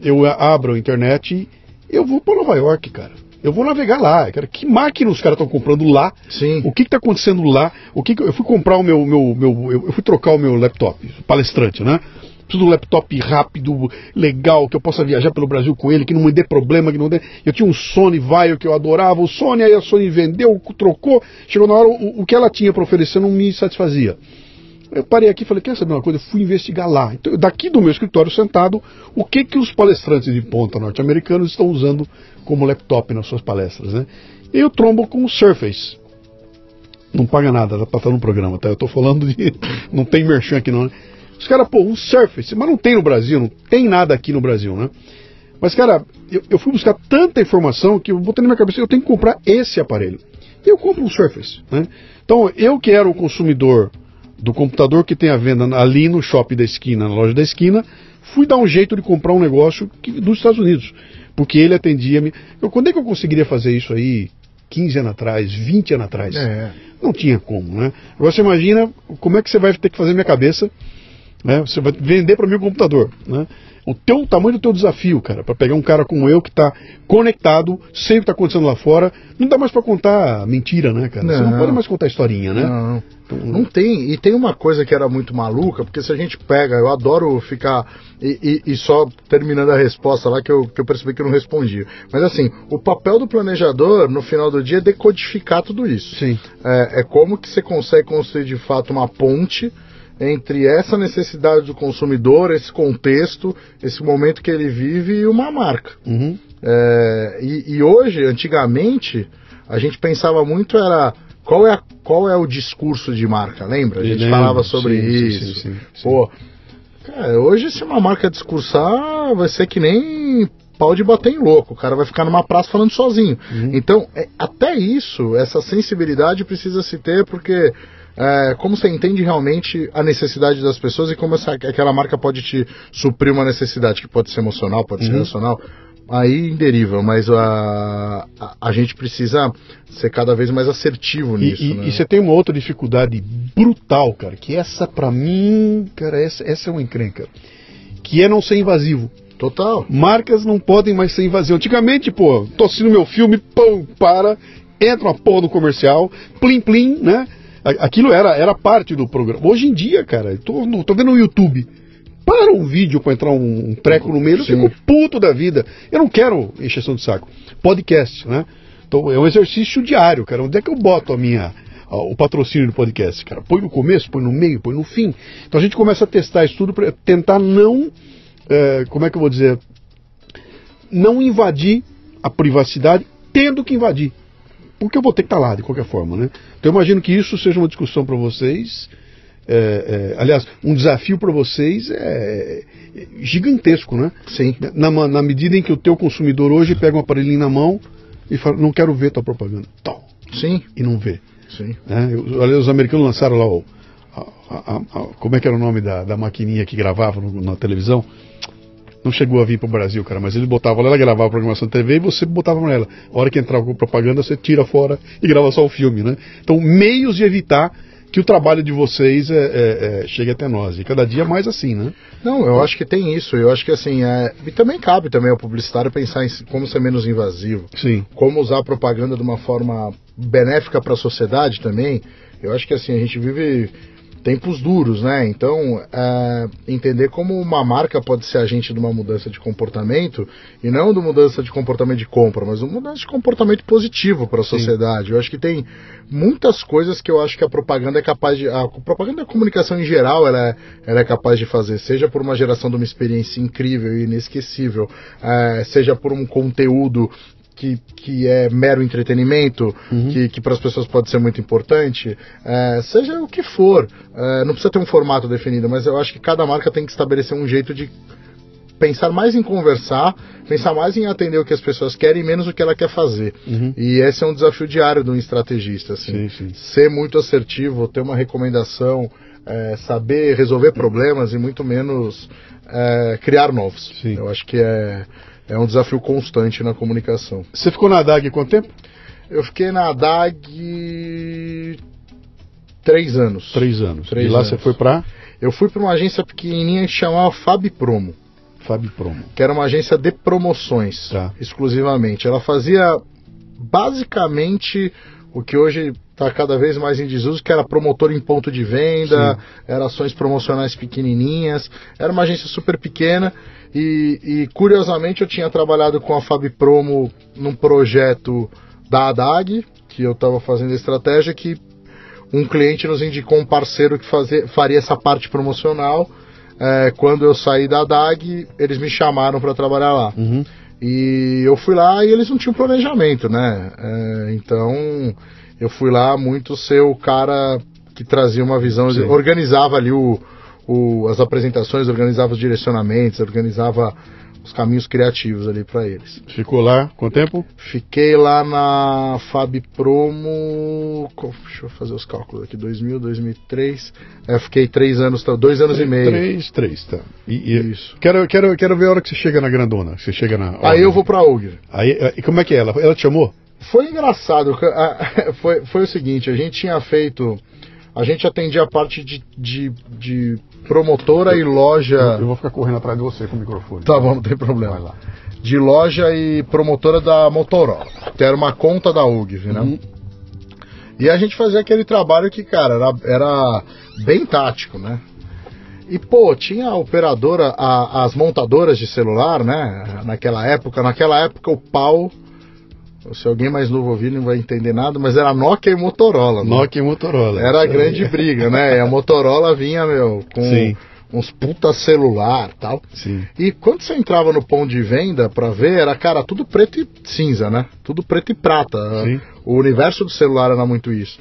Eu abro a internet e eu vou para Nova York, cara. Eu vou navegar lá. Cara, que máquina os caras estão comprando lá? Sim. O que está acontecendo lá? O que que- eu fui comprar o meu, meu, meu eu eu fui trocar o meu laptop, palestrante, né? Preciso de um laptop rápido, legal, que eu possa viajar pelo Brasil com ele, que não me dê problema, que não dê. Eu tinha um Sony Vaio que eu adorava, o Sony, aí a Sony vendeu, trocou, chegou na hora, o, o que ela tinha para oferecer não me satisfazia. Eu parei aqui e falei, quer saber uma coisa? Eu fui investigar lá. Então, daqui do meu escritório sentado, o que que os palestrantes de ponta norte-americanos estão usando como laptop nas suas palestras, né? E eu trombo com o Surface. Não paga nada, pra estar no programa, tá? Eu tô falando de. Não tem merchan aqui não, né? Os caras, pô, um Surface, mas não tem no Brasil, não tem nada aqui no Brasil, né? Mas, cara, eu, eu fui buscar tanta informação que eu botei na minha cabeça, eu tenho que comprar esse aparelho. E eu compro um Surface, né? Então, eu que era o consumidor do computador que tem a venda ali no shopping da esquina, na loja da esquina, fui dar um jeito de comprar um negócio que- dos Estados Unidos, porque ele atendia-me. Eu, quando é que eu conseguiria fazer isso aí? 15 anos atrás, 20 anos atrás. É. Não tinha como, né? Agora você imagina como é que você vai ter que fazer minha cabeça, né? Você vai vender para mim o computador, né? O teu o tamanho do teu desafio, cara, para pegar um cara como eu que está conectado, sei o que está acontecendo lá fora, não dá mais para contar mentira, né, cara? Você não Não. pode mais contar historinha, né? Não, Então, não tem. E tem uma coisa que era muito maluca, porque se a gente pega, eu adoro ficar. E, e- e só terminando a resposta lá que eu, que eu percebi que eu não respondi. Mas assim, o papel do planejador no final do dia é decodificar tudo isso. Sim. É, é como que você consegue construir de fato uma ponte entre essa necessidade do consumidor, esse contexto, esse momento que ele vive e uma marca. Uhum. É, e, e hoje, antigamente, a gente pensava muito era qual é, a- qual é o discurso de marca, lembra? A gente Lembro, falava sobre sim, isso. sim, sim. Pô, cara, hoje se uma marca discursar, vai ser que nem pau de bater em louco. O cara vai ficar numa praça falando sozinho. Uhum. Então, é, até isso, essa sensibilidade precisa se ter, porque é, como você entende realmente a necessidade das pessoas e como essa, aquela marca pode te suprir uma necessidade, que pode ser emocional, pode ser Uhum. racional, aí deriva, mas a, a, a gente precisa ser cada vez mais assertivo E, nisso. e- né? e você tem uma outra dificuldade brutal, cara, que essa pra mim, cara, essa, essa é uma encrenca. Que é não ser invasivo. Total. Marcas não podem mais ser invasivas. Antigamente, pô, tô assistindo meu filme, pum, para, entra uma porra do comercial, plim plim, né? Aquilo era, era parte do programa. Hoje em dia, cara, eu tô, no- tô vendo no YouTube. Para um vídeo pra entrar um, um treco no meio, eu Sim. fico puto da vida. Eu não quero encheção de saco. Podcast, né? Então é um exercício diário, cara. Onde é que eu boto a minha, o patrocínio do podcast, cara? Põe no começo, põe no meio, põe no fim. Então a gente começa a testar isso tudo para tentar não, eh, como é que eu vou dizer, não invadir a privacidade, tendo que invadir. Porque eu vou ter que estar lá, de qualquer forma, né? Então eu imagino que isso seja uma discussão para vocês. é, é, aliás, um desafio para vocês é, é gigantesco, né? Sim. Na, na medida em que o teu consumidor hoje pega um aparelhinho na mão e fala, não quero ver tua propaganda. Tal. Sim. E não vê. Sim. Né? Olha, os americanos lançaram lá o. a- a- a- como é que era o nome da, da maquininha que gravava no- na televisão? Não chegou a vir para o Brasil, cara, mas ele botava lá, ela gravava a programação da TV e você botava nela. A hora que entrava com propaganda, você tira fora e grava só o filme, né? Então, meios de evitar que o trabalho de vocês é, é, é, chegue até nós. E cada dia mais assim, né? Não, eu acho que tem isso. Eu acho que assim, é... e também cabe também ao publicitário pensar em como ser menos invasivo. Sim. como usar a propaganda de uma forma benéfica para a sociedade também. Eu acho que assim a gente vive tempos duros, né? Então é, entender como uma marca pode ser agente de uma mudança de comportamento e não de mudança de comportamento de compra, mas uma mudança de comportamento positivo para a sociedade. Eu acho que tem muitas coisas que eu acho que a propaganda é capaz de a propaganda da comunicação em geral ela é, ela é capaz de fazer, seja por uma geração de uma experiência incrível e inesquecível, é, seja por um conteúdo que, que é mero entretenimento, que, que para as pessoas pode ser muito importante, é, seja o que for, é, não precisa ter um formato definido, mas eu acho que cada marca tem que estabelecer um jeito de pensar mais em conversar, pensar mais em atender o que as pessoas querem menos o que ela quer fazer. Uhum. E esse é um desafio diário de um estrategista, assim, Sim, sim. ser muito assertivo, ter uma recomendação, é, saber resolver problemas e muito menos é, criar novos. Sim. Eu acho que é, é um desafio constante na comunicação. Você ficou na DAG quanto tempo? Eu fiquei na DAG três anos. Três anos. Três e lá anos. você foi para Eu fui para uma agência pequenininha que chamava Fab Promo, Fábio Promo. que era uma agência de promoções, Tá. exclusivamente. Ela fazia basicamente o que hoje está cada vez mais em desuso, que era promotor em ponto de venda, era ações promocionais pequenininhas. Era uma agência super pequena e, e, curiosamente eu tinha trabalhado com a Fab Promo num projeto da ADAG, que eu estava fazendo a estratégia que um cliente nos indicou um parceiro que fazer, faria essa parte promocional. É, quando eu saí da DAG, eles me chamaram para trabalhar lá. Uhum. E eu fui lá e eles não tinham planejamento, né? É, então eu fui lá muito ser o cara que trazia uma visão, organizava ali o, o- as apresentações, organizava os direcionamentos, organizava os caminhos criativos ali para eles. Ficou lá quanto tempo? Fiquei lá na Fab Promo. Deixa eu fazer os cálculos aqui. 2000, 2003. É, fiquei três anos, tá, dois anos e meio. Três, três, tá. E, e- Isso. Quero, quero, quero ver a hora que você chega na grandona. Você chega na. Aí eu vou pra Uger. Aí, e como é que é? Ela, ela te chamou? Foi engraçado. Foi, foi o seguinte, a gente tinha feito. A gente atendia a parte de, de, de promotora e loja. Eu, eu, vou ficar correndo atrás de você com o microfone. Tá bom, não tem problema. Vai lá. De loja e promotora da Motorola, que era uma conta da UGV, né? Uhum. E a gente fazia aquele trabalho que, cara, era, era bem tático, né? E, pô, tinha a operadora, a, as montadoras de celular, né? Naquela época. Naquela época o pau. Se alguém mais novo ouvir não vai entender nada, mas era Nokia e Motorola. Né? Nokia e Motorola. Era a grande briga, né? E a Motorola vinha, meu, com Sim. uns puta celular tal. Sim. E quando você entrava no ponto de venda pra ver, era, cara, tudo preto e cinza, né? Tudo preto e prata. Sim. O universo do celular era muito isso.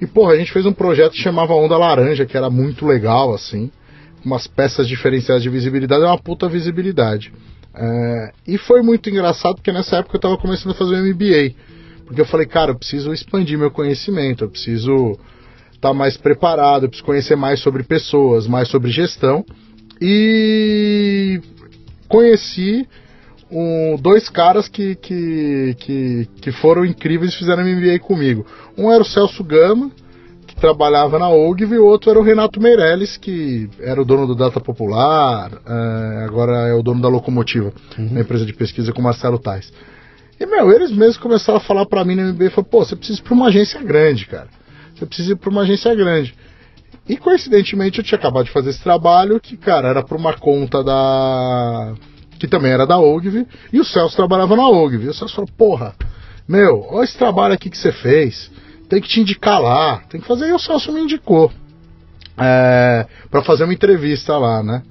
E, porra, a gente fez um projeto que chamava Onda Laranja, que era muito legal, assim umas peças diferenciadas de visibilidade, é uma puta visibilidade. É, e foi muito engraçado porque nessa época eu estava começando a fazer o MBA. Porque eu falei, cara, eu preciso expandir meu conhecimento, eu preciso estar tá mais preparado, eu preciso conhecer mais sobre pessoas, mais sobre gestão. E conheci um, dois caras que, que, que, que foram incríveis e fizeram MBA comigo. Um era o Celso Gama, trabalhava na OGV e o outro era o Renato Meirelles, que era o dono do Data Popular, é, agora é o dono da Locomotiva, uhum. uma empresa de pesquisa com Marcelo Tais. E, meu, eles mesmos começaram a falar para mim no MBA, falaram, pô, você precisa ir pra uma agência grande, cara. Você precisa ir pra uma agência grande. E, coincidentemente, eu tinha acabado de fazer esse trabalho, que, cara, era pra uma conta da... que também era da OGV, e o Celso trabalhava na OGV. E o Celso falou, porra, meu, olha esse trabalho aqui que você fez tem que te indicar lá, tem que fazer. E o Celso me indicou é, para fazer uma entrevista lá, né?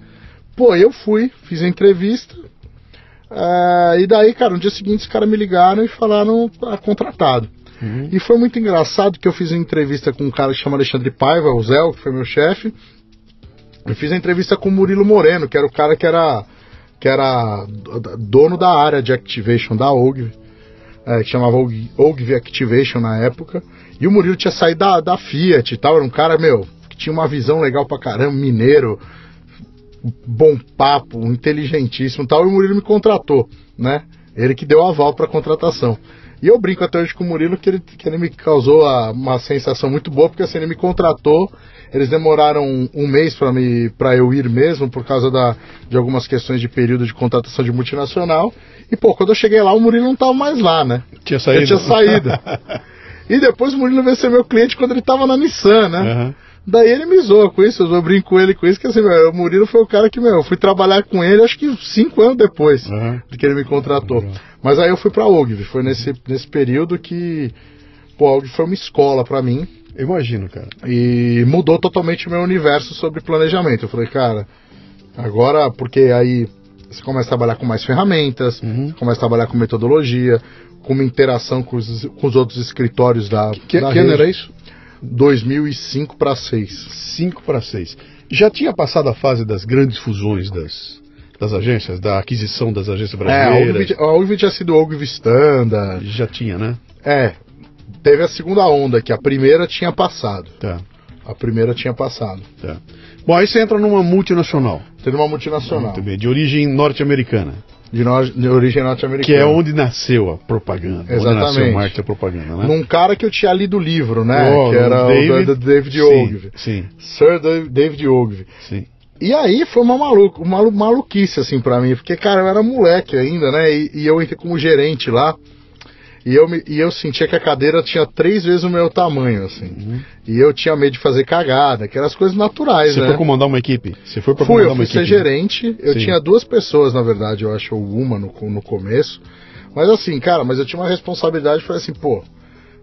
Pô, eu fui, fiz a entrevista. É, e daí, cara, no dia seguinte os caras me ligaram e falaram ah, contratado. Uhum. E foi muito engraçado que eu fiz uma entrevista com um cara que chama Alexandre Paiva, o Zé, que foi meu chefe. Eu fiz a entrevista com o Murilo Moreno, que era o cara que era, que era dono da área de Activation da OG, é, que chamava OGV Activation na época. E o Murilo tinha saído da, da Fiat e tal, era um cara, meu, que tinha uma visão legal pra caramba, mineiro, bom papo, inteligentíssimo e tal, e o Murilo me contratou, né? Ele que deu aval pra contratação. E eu brinco até hoje com o Murilo que ele, que ele me causou a, uma sensação muito boa, porque assim, ele me contratou, eles demoraram um, mês para eu ir mesmo, por causa da, de algumas questões de período de contratação de multinacional. E pô, quando eu cheguei lá, o Murilo não tava mais lá, né? Tinha saído. Ele tinha saído. E depois o Murilo veio ser meu cliente quando ele tava na Nissan, né? Uhum. Daí ele me zoa com isso, eu brinco com ele com isso, que assim, meu, o Murilo foi o cara que, meu, eu fui trabalhar com ele acho que cinco anos depois uhum. de que ele me contratou. Uhum. Mas aí eu fui pra OGV, foi nesse, nesse período que, pô, a OGV foi uma escola para mim. Imagino, cara. E mudou totalmente o meu universo sobre planejamento. Eu falei, cara, agora, porque aí você começa a trabalhar com mais ferramentas, uhum. começa a trabalhar com metodologia, com uma interação com os, com os outros escritórios da. Que, da que ano era isso? 2005 para 6. 5 para 6. Já tinha passado a fase das grandes fusões das, das agências, da aquisição das agências brasileiras? É, a Ogvi tinha sido Ogvi Standard. Já tinha, né? É. Teve a segunda onda, que a primeira tinha passado. Tá. A primeira tinha passado. Tá. Bom, aí você entra numa multinacional. Tem uma multinacional. Muito bem, de origem norte-americana. De, no, de origem norte-americana. Que é onde nasceu a propaganda. Exatamente. Onde nasceu o marketing a propaganda, né? Num cara que eu tinha lido o livro, né? Oh, que era David, o David Ogilvy. Sim. Sir David Ogilvy. Sim. E aí foi uma maluco, uma maluquice assim para mim, porque cara, eu era moleque ainda, né? E, e eu entrei como gerente lá. E eu, me, e eu sentia que a cadeira tinha três vezes o meu tamanho, assim. Uhum. E eu tinha medo de fazer cagada, que eram as coisas naturais, Você né? foi comandar uma equipe? Você foi pra Fui, eu fui ser equipe, gerente. Eu Sim. tinha duas pessoas, na verdade, eu acho, uma no, no começo. Mas assim, cara, mas eu tinha uma responsabilidade, falei assim, pô,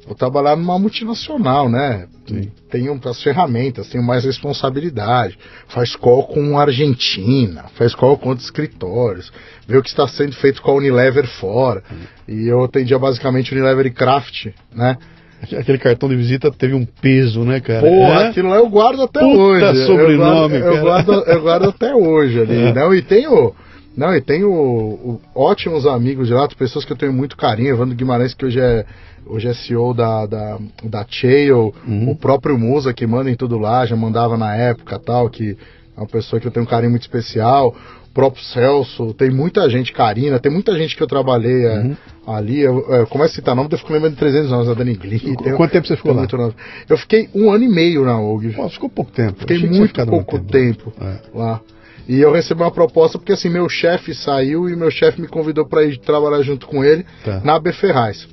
Vou trabalhar numa multinacional, né? Sim. Tenho as ferramentas, tenho mais responsabilidade. Faz call com a Argentina, faz call com outros escritórios, vê o que está sendo feito com a Unilever fora. E eu atendia basicamente Unilever e Craft, né? Aquele cartão de visita teve um peso, né, cara? Porra, é? aquilo lá eu guardo até Puta hoje. sobrenome, eu guardo, eu guardo, eu guardo, até hoje ali. É. Não, e tenho. Não, e tenho o, ótimos amigos de lá, pessoas que eu tenho muito carinho, Evandro Guimarães, que hoje é hoje é CEO da, da, da Chail, uhum. o próprio Musa que manda em tudo lá, já mandava na época tal, que é uma pessoa que eu tenho um carinho muito especial. O próprio Celso, tem muita gente, Karina, tem muita gente que eu trabalhei é, uhum. ali, eu, eu começo a citar nome, eu fico lembrando de 300 anos, a Dani Glee. Quanto tempo você ficou lá? Eu fiquei um ano e meio na OG. Ficou pouco tempo. Fiquei muito pouco tempo, tempo é. lá. E eu recebi uma proposta porque assim, meu chefe saiu e meu chefe me convidou para ir trabalhar junto com ele tá. na B Ferraz.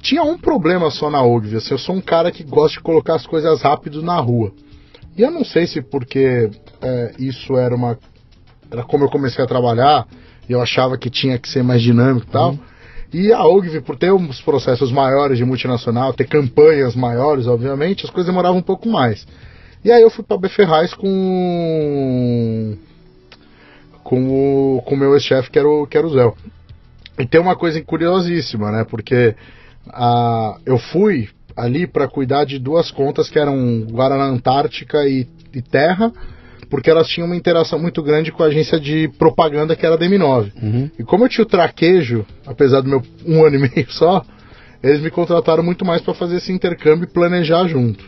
Tinha um problema só na OGV, assim, eu sou um cara que gosta de colocar as coisas rápido na rua. E eu não sei se porque é, isso era uma. Era como eu comecei a trabalhar, e eu achava que tinha que ser mais dinâmico e tal. Uhum. E a OGV, por ter uns processos maiores de multinacional, ter campanhas maiores, obviamente, as coisas demoravam um pouco mais. E aí eu fui para a Ferraz com com o com meu ex-chefe, que era o, que era o Zé. E tem uma coisa curiosíssima, né? Porque a, eu fui ali para cuidar de duas contas que eram Guaraná Antártica e, e Terra, porque elas tinham uma interação muito grande com a agência de propaganda que era a DM9. Uhum. E como eu tinha o traquejo, apesar do meu um ano e meio só, eles me contrataram muito mais para fazer esse intercâmbio e planejar junto.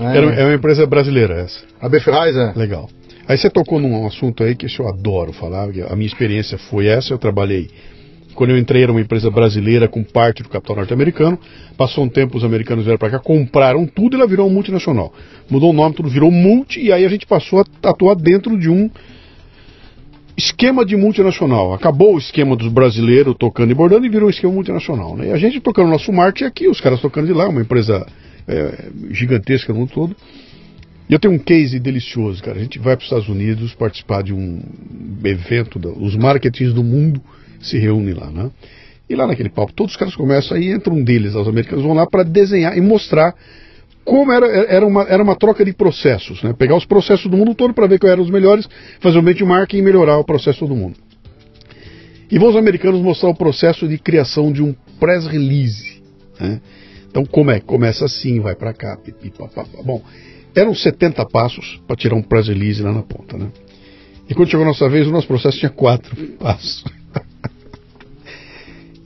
É, é uma empresa brasileira essa. A Befrais é. Legal. Aí você tocou num assunto aí que eu adoro falar, a minha experiência foi essa, eu trabalhei quando eu entrei era uma empresa brasileira com parte do capital norte-americano. Passou um tempo, os americanos vieram para cá, compraram tudo e ela virou multinacional. Mudou o nome, tudo virou multi e aí a gente passou a atuar dentro de um esquema de multinacional. Acabou o esquema dos brasileiros tocando e bordando e virou um esquema multinacional. Né? E a gente tocando nosso marketing aqui, os caras tocando de lá, uma empresa é, gigantesca no mundo todo. E eu tenho um case delicioso, cara. A gente vai para os Estados Unidos participar de um evento, os marketings do mundo se reúne lá, né? E lá naquele palco, todos os caras começam, aí entra um deles, os americanos vão lá para desenhar e mostrar como era, era, uma, era uma troca de processos, né? Pegar os processos do mundo todo para ver quais eram os melhores, fazer um benchmark e melhorar o processo do mundo. E vão os americanos mostrar o processo de criação de um press release, né? Então como é? Começa assim, vai para cá, pipipapá. Bom, eram 70 passos para tirar um press release lá na ponta, né? E quando chegou a nossa vez, o nosso processo tinha quatro passos.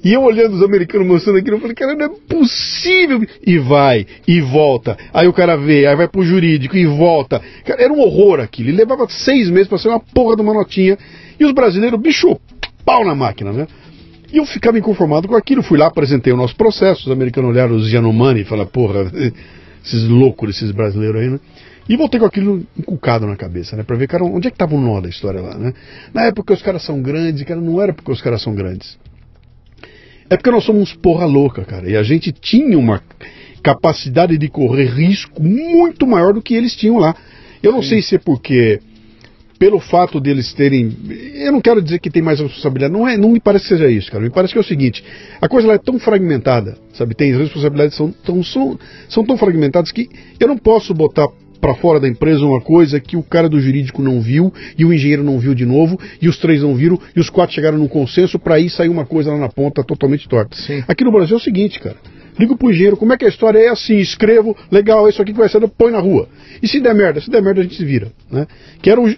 E eu olhando os americanos mostrando aquilo, eu falei, cara, não é possível. E vai, e volta. Aí o cara vê, aí vai pro jurídico e volta. Cara, era um horror aquilo. Levava seis meses para ser uma porra de uma notinha. E os brasileiros, bicho, pau na máquina, né? E eu ficava inconformado com aquilo. Fui lá, apresentei o nosso processo. Os americanos olharam os Yanomami e falaram, porra, esses loucos, esses brasileiros aí, né? E voltei com aquilo inculcado na cabeça, né? Pra ver, cara, onde é que tava o nó da história lá, né? Na época os caras são grandes, cara, não era porque os caras são grandes. É porque nós somos porra louca, cara. E a gente tinha uma capacidade de correr risco muito maior do que eles tinham lá. Eu não Sim. sei se é porque pelo fato deles terem. Eu não quero dizer que tem mais responsabilidade, não, é, não me parece que seja isso, cara. Me parece que é o seguinte: a coisa lá é tão fragmentada, sabe? Tem as responsabilidades são tão, são, são tão fragmentadas que eu não posso botar para fora da empresa uma coisa que o cara do jurídico não viu e o engenheiro não viu de novo e os três não viram e os quatro chegaram num consenso para aí sair uma coisa lá na ponta totalmente torta. Sim. Aqui no Brasil é o seguinte, cara. Ligo pro engenheiro, como é que a história é assim, escrevo, legal, isso aqui que vai ser, põe na rua. E se der merda, se der merda a gente se vira, né? Que era o,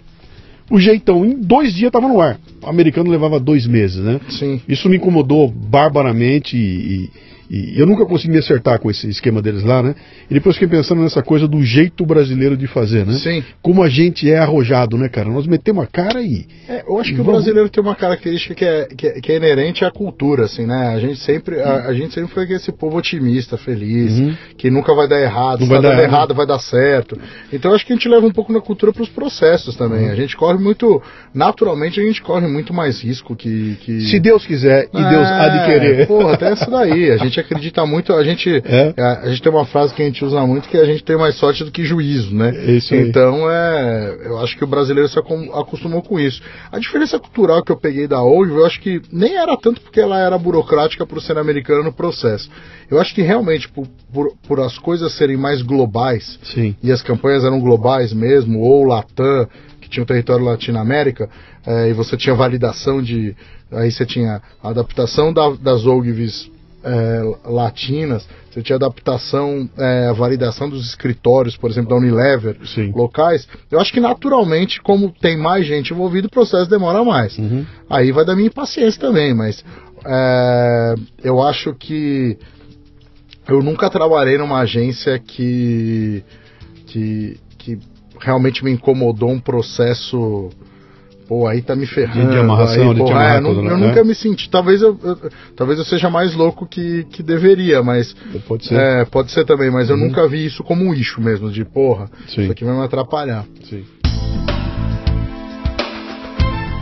o jeitão, em dois dias tava no ar. O americano levava dois meses, né? Sim. Isso me incomodou barbaramente e, e e eu nunca consegui me acertar com esse esquema deles lá, né? E depois fiquei pensando nessa coisa do jeito brasileiro de fazer, né? Sim. Como a gente é arrojado, né, cara? Nós metemos a cara e. É, eu acho que vamos... o brasileiro tem uma característica que é, que é, que, é, inerente à cultura, assim, né? A gente sempre, a, a gente sempre foi esse povo otimista, feliz, uhum. que nunca vai dar errado, Não se vai tá dar errado, errado, vai dar certo. Então acho que a gente leva um pouco na cultura para os processos também. Uhum. A gente corre muito, naturalmente, a gente corre muito mais risco que. que... Se Deus quiser e é, Deus há de querer. Porra, até isso daí. A gente gente acredita muito, a gente, é? a, a, gente tem uma frase que a gente usa muito que a gente tem mais sorte do que juízo, né? Isso então, é, eu acho que o brasileiro se acostumou com isso. A diferença cultural que eu peguei da hoje, eu acho que nem era tanto porque ela era burocrática por ser americana no processo. Eu acho que realmente, por, por, por as coisas serem mais globais, Sim. e as campanhas eram globais mesmo, ou Latam, que tinha o território Latino-América, é, e você tinha validação de. Aí você tinha a adaptação da, das OGVs é, latinas, você tinha adaptação, é, validação dos escritórios, por exemplo, da Unilever, Sim. locais. Eu acho que naturalmente, como tem mais gente envolvida, o processo demora mais. Uhum. Aí vai da minha impaciência também, mas é, eu acho que eu nunca trabalhei numa agência que, que, que realmente me incomodou um processo pô, aí tá me ferrando. De amarração, aí, de pô, te é, tudo, né? eu É. nunca me senti. Talvez eu, eu- talvez eu seja mais louco que, que deveria, mas. Pode ser. Uhum. É, pode ser também, mas eu nunca vi isso como um issue mesmo, de porra, Sim. isso aqui vai me atrapalhar. Sim.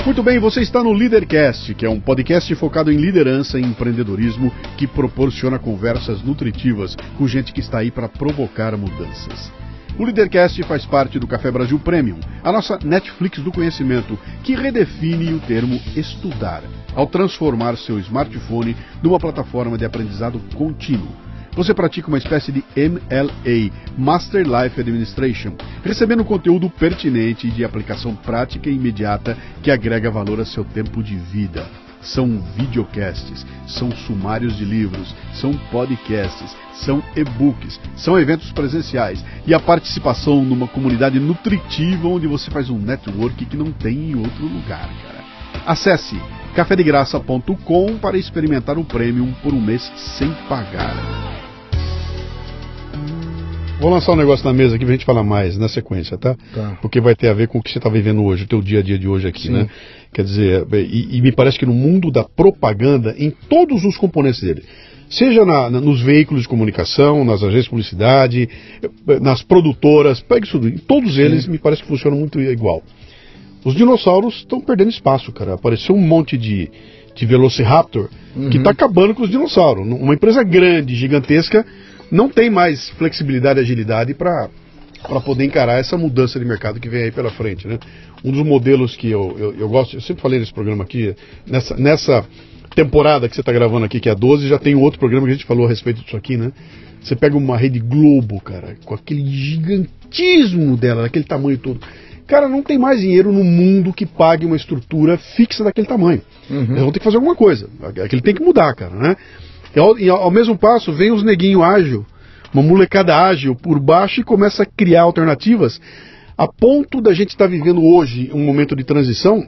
Muito bem, você está no Leadercast, que é um podcast focado em liderança e empreendedorismo que proporciona conversas nutritivas com gente que está aí para provocar mudanças. O Leadercast faz parte do Café Brasil Premium, a nossa Netflix do conhecimento, que redefine o termo estudar, ao transformar seu smartphone numa plataforma de aprendizado contínuo. Você pratica uma espécie de MLA, Master Life Administration, recebendo conteúdo pertinente e de aplicação prática e imediata que agrega valor a seu tempo de vida. São videocasts, são sumários de livros, são podcasts, são e-books, são eventos presenciais e a participação numa comunidade nutritiva onde você faz um network que não tem em outro lugar, cara. Acesse cafedegraça.com para experimentar o Premium por um mês sem pagar. Vou lançar um negócio na mesa aqui pra gente falar mais na sequência, tá? Tá. Porque vai ter a ver com o que você está vivendo hoje, o teu dia a dia de hoje aqui, Sim. né? Quer dizer, e, e me parece que no mundo da propaganda, em todos os componentes dele, seja na- na- nos veículos de comunicação, nas agências de publicidade, eh, nas produtoras, pegue isso tudo, em todos eles me parece que funciona muito igual. Os dinossauros estão perdendo espaço, cara. Apareceu um monte de, de Velociraptor que está acabando com os dinossauros. Uma empresa grande, gigantesca, não tem mais flexibilidade e agilidade para para poder encarar essa mudança de mercado que vem aí pela frente, né? Um dos modelos que eu, eu, eu gosto, eu sempre falei nesse programa aqui, nessa, nessa temporada que você está gravando aqui, que é a 12, já tem um outro programa que a gente falou a respeito disso aqui, né? Você pega uma rede Globo, cara, com aquele gigantismo dela, daquele tamanho todo. Cara, não tem mais dinheiro no mundo que pague uma estrutura fixa daquele tamanho. Eles vão ter que fazer alguma coisa. Aquele tem que mudar, cara, né? E ao, e ao mesmo passo, vem os neguinho ágil, uma molecada ágil por baixo e começa a criar alternativas a ponto da gente estar vivendo hoje um momento de transição.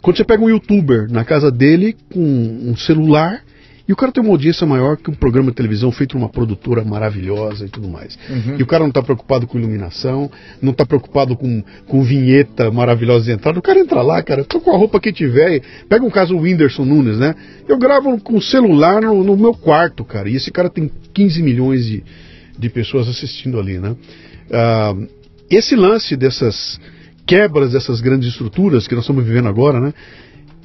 Quando você pega um youtuber na casa dele com um celular e o cara tem uma audiência maior que um programa de televisão feito por uma produtora maravilhosa e tudo mais. E o cara não está preocupado com iluminação, não está preocupado com, com vinheta maravilhosa de entrada. O cara entra lá, cara, tô com a roupa que tiver. Pega um caso o Whindersson Nunes, né? Eu gravo com o celular no, no meu quarto, cara. E esse cara tem 15 milhões de, de pessoas assistindo ali, né? Ah, esse lance dessas quebras dessas grandes estruturas que nós estamos vivendo agora, né?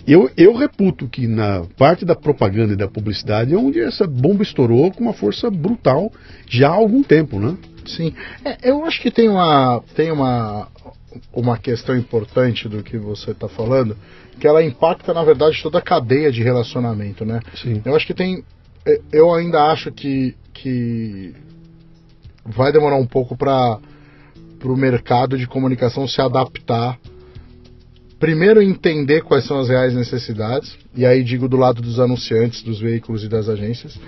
Eu, eu reputo que na parte da propaganda e da publicidade é onde essa bomba estourou com uma força brutal já há algum tempo, né? Sim. É, eu acho que tem uma, tem uma, uma questão importante do que você está falando, que ela impacta, na verdade, toda a cadeia de relacionamento, né? Sim. Eu acho que tem. é, Eu ainda acho que, que vai demorar um pouco para o mercado de comunicação se adaptar. Primeiro, entender quais são as reais necessidades, e aí digo do lado dos anunciantes, dos veículos e das agências.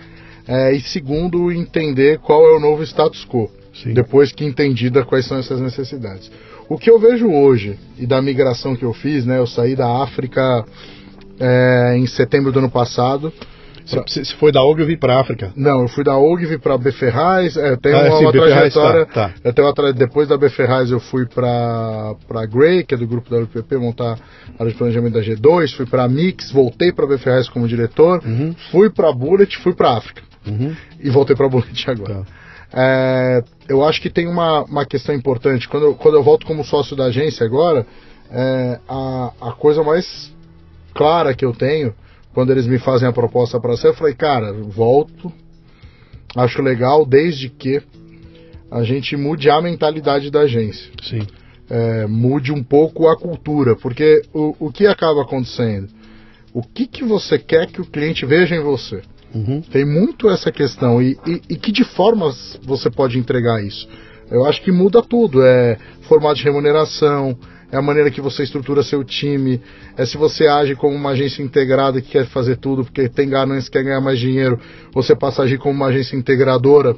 É, e segundo, entender qual é o novo status quo, Sim. depois que entendida quais são essas necessidades. O que eu vejo hoje, e da migração que eu fiz, né, eu saí da África é, em setembro do ano passado, Você foi da OG e vim para África. não, eu fui da OG, vim pra Beferraz, é, eu tenho Ah, uma, sim, uma Beferraz, trajetória. tá, tá. Eu tenho uma. Depois da Beferraz eu fui pra, pra Grey, que é do grupo da UPP, montar a área de planejamento da G2, fui pra Mix, voltei pra Beferraz como diretor, Uhum. fui pra Bullet, fui pra África. Uhum. E voltei pra Bullet agora. Tá. É, eu acho que tem uma, uma questão importante. Quando eu, quando eu volto como sócio da agência agora, é, a, a coisa mais clara que eu tenho, quando eles me fazem a proposta para ser, eu falei, cara, volto, acho legal, desde que a gente mude a mentalidade da agência. Sim. É, mude um pouco a cultura, porque o, o que acaba acontecendo? O que, que você quer que o cliente veja em você? Uhum. Tem muito essa questão. E, e, e que de formas você pode entregar isso? Eu acho que muda tudo. É formato de remuneração, é a maneira que você estrutura seu time, é se você age como uma agência integrada que quer fazer tudo porque tem ganância, quer ganhar mais dinheiro, você passa a agir como uma agência integradora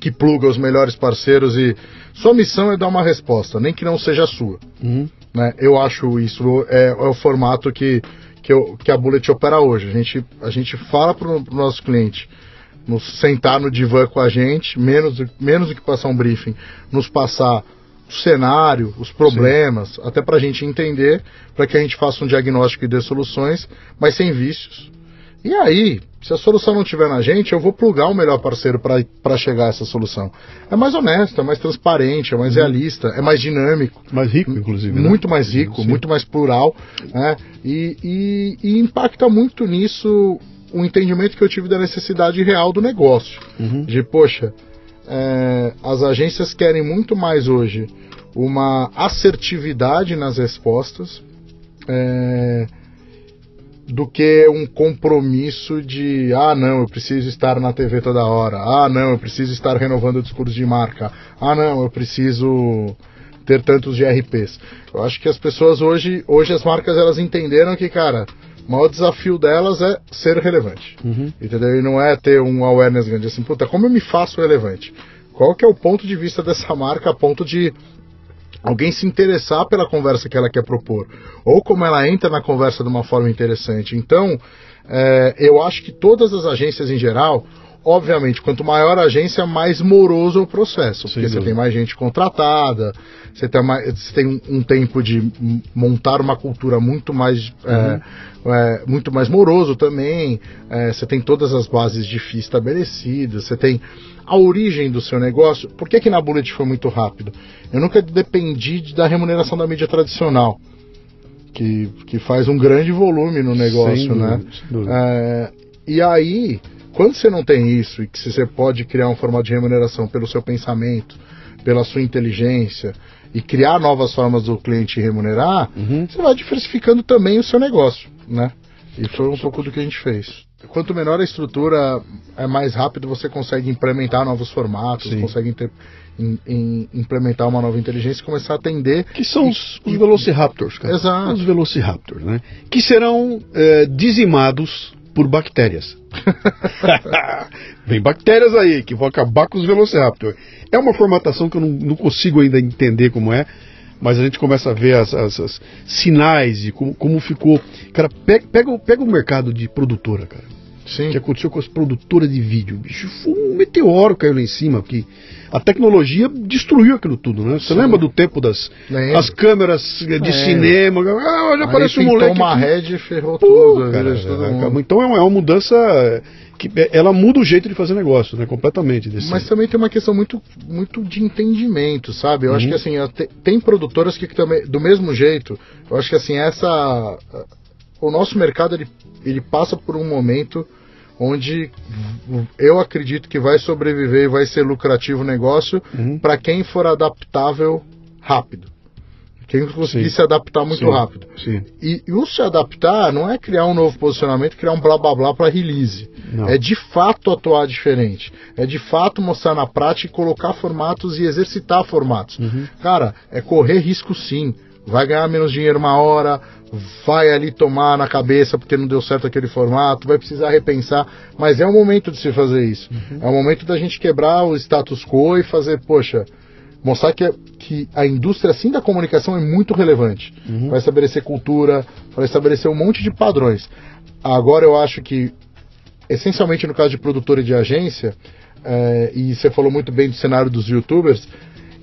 que pluga os melhores parceiros e sua missão é dar uma resposta, nem que não seja a sua. Uhum. Né? Eu acho isso é, é o formato que, que, eu, que a Bullet opera hoje. A gente, a gente fala para o nosso cliente nos sentar no divã com a gente, menos, menos do que passar um briefing, nos passar cenário, os problemas, Sim. até para a gente entender, para que a gente faça um diagnóstico e dê soluções, mas sem vícios. E aí, se a solução não estiver na gente, eu vou plugar o melhor parceiro para chegar a essa solução. É mais honesto, é mais transparente, é mais uhum. realista, é mais dinâmico. Mais rico, inclusive. Né? Muito mais rico, Sim. muito mais plural. Né? E, e, e, impacta muito nisso o entendimento que eu tive da necessidade real do negócio. Uhum. De, poxa, é, as agências querem muito mais hoje uma assertividade nas respostas. É, do que um compromisso de ah não, eu preciso estar na TV toda hora, ah não, eu preciso estar renovando o discurso de marca, ah não, eu preciso ter tantos GRPs. Eu acho que as pessoas hoje, hoje as marcas elas entenderam que, cara, o maior desafio delas é ser relevante. Uhum. Entendeu? E não é ter um awareness grande assim, puta, como eu me faço relevante? Qual que é o ponto de vista dessa marca a ponto de alguém se interessar pela conversa que ela quer propor, ou como ela entra na conversa de uma forma interessante. Então, é, eu acho que todas as agências em geral, obviamente, quanto maior a agência, mais moroso o processo, porque você tem mais gente contratada, você tem, mais, você tem um, tempo de montar uma cultura muito mais, é, uhum. é, é, muito mais moroso também, é, você tem todas as bases de FII estabelecidas, você tem a origem do seu negócio. Por que, que na Bullet foi muito rápido? Eu nunca dependi da remuneração da mídia tradicional, que, que faz um grande volume no negócio, né? É, e aí, quando você não tem isso e que você pode criar um formato de remuneração pelo seu pensamento, pela sua inteligência e criar novas formas do cliente remunerar, uhum. você vai diversificando também o seu negócio, né? E foi um pouco do que a gente fez quanto menor a estrutura, é mais rápido você consegue implementar novos formatos, Sim. consegue inter, in, in, implementar uma nova inteligência e começar a atender. Que são os, os Velociraptors, cara. Exato. Os Velociraptors, né? Que serão é, dizimados por bactérias. Vem bactérias aí que vão acabar com os Velociraptors. É uma formatação que eu não, não consigo ainda entender como é mas a gente começa a ver as, as, as sinais de como, como ficou. Cara, pega, pega, pega o mercado de produtora, cara. Sim. que aconteceu com as produtoras de vídeo. Bicho, foi um meteoro caiu lá em cima, porque a tecnologia destruiu aquilo tudo, né? Você lembra do tempo das as câmeras de cinema? Ah, olha, aparece um moleque. uma rede e ferrou Pô, tudo. Cara, é, então é uma, é uma mudança que é, ela muda o jeito de fazer negócio, né? Completamente. Desse... Mas também tem uma questão muito, muito de entendimento, sabe? Eu uhum. acho que assim, tem produtoras que também, do mesmo jeito, eu acho que assim, essa. O nosso mercado ele ele passa por um momento onde eu acredito que vai sobreviver e vai ser lucrativo o negócio uhum. para quem for adaptável rápido. Quem conseguir Sim. se adaptar muito Sim. rápido. Sim. E, e, o se adaptar não é criar um novo posicionamento, criar um blá blá blá para release. Não. É de fato atuar diferente. É de fato mostrar na prática e colocar formatos e exercitar formatos. Uhum. Cara, é correr risco sim. Vai ganhar menos dinheiro uma hora, vai ali tomar na cabeça porque não deu certo aquele formato, vai precisar repensar, mas é o momento de se fazer isso. Uhum. É o momento da gente quebrar o status quo e fazer, poxa, mostrar que, que a indústria assim da comunicação é muito relevante. Uhum. Vai estabelecer cultura, vai estabelecer um monte de padrões. Agora eu acho que, essencialmente no caso de produtora e de agência, é, e você falou muito bem do cenário dos youtubers,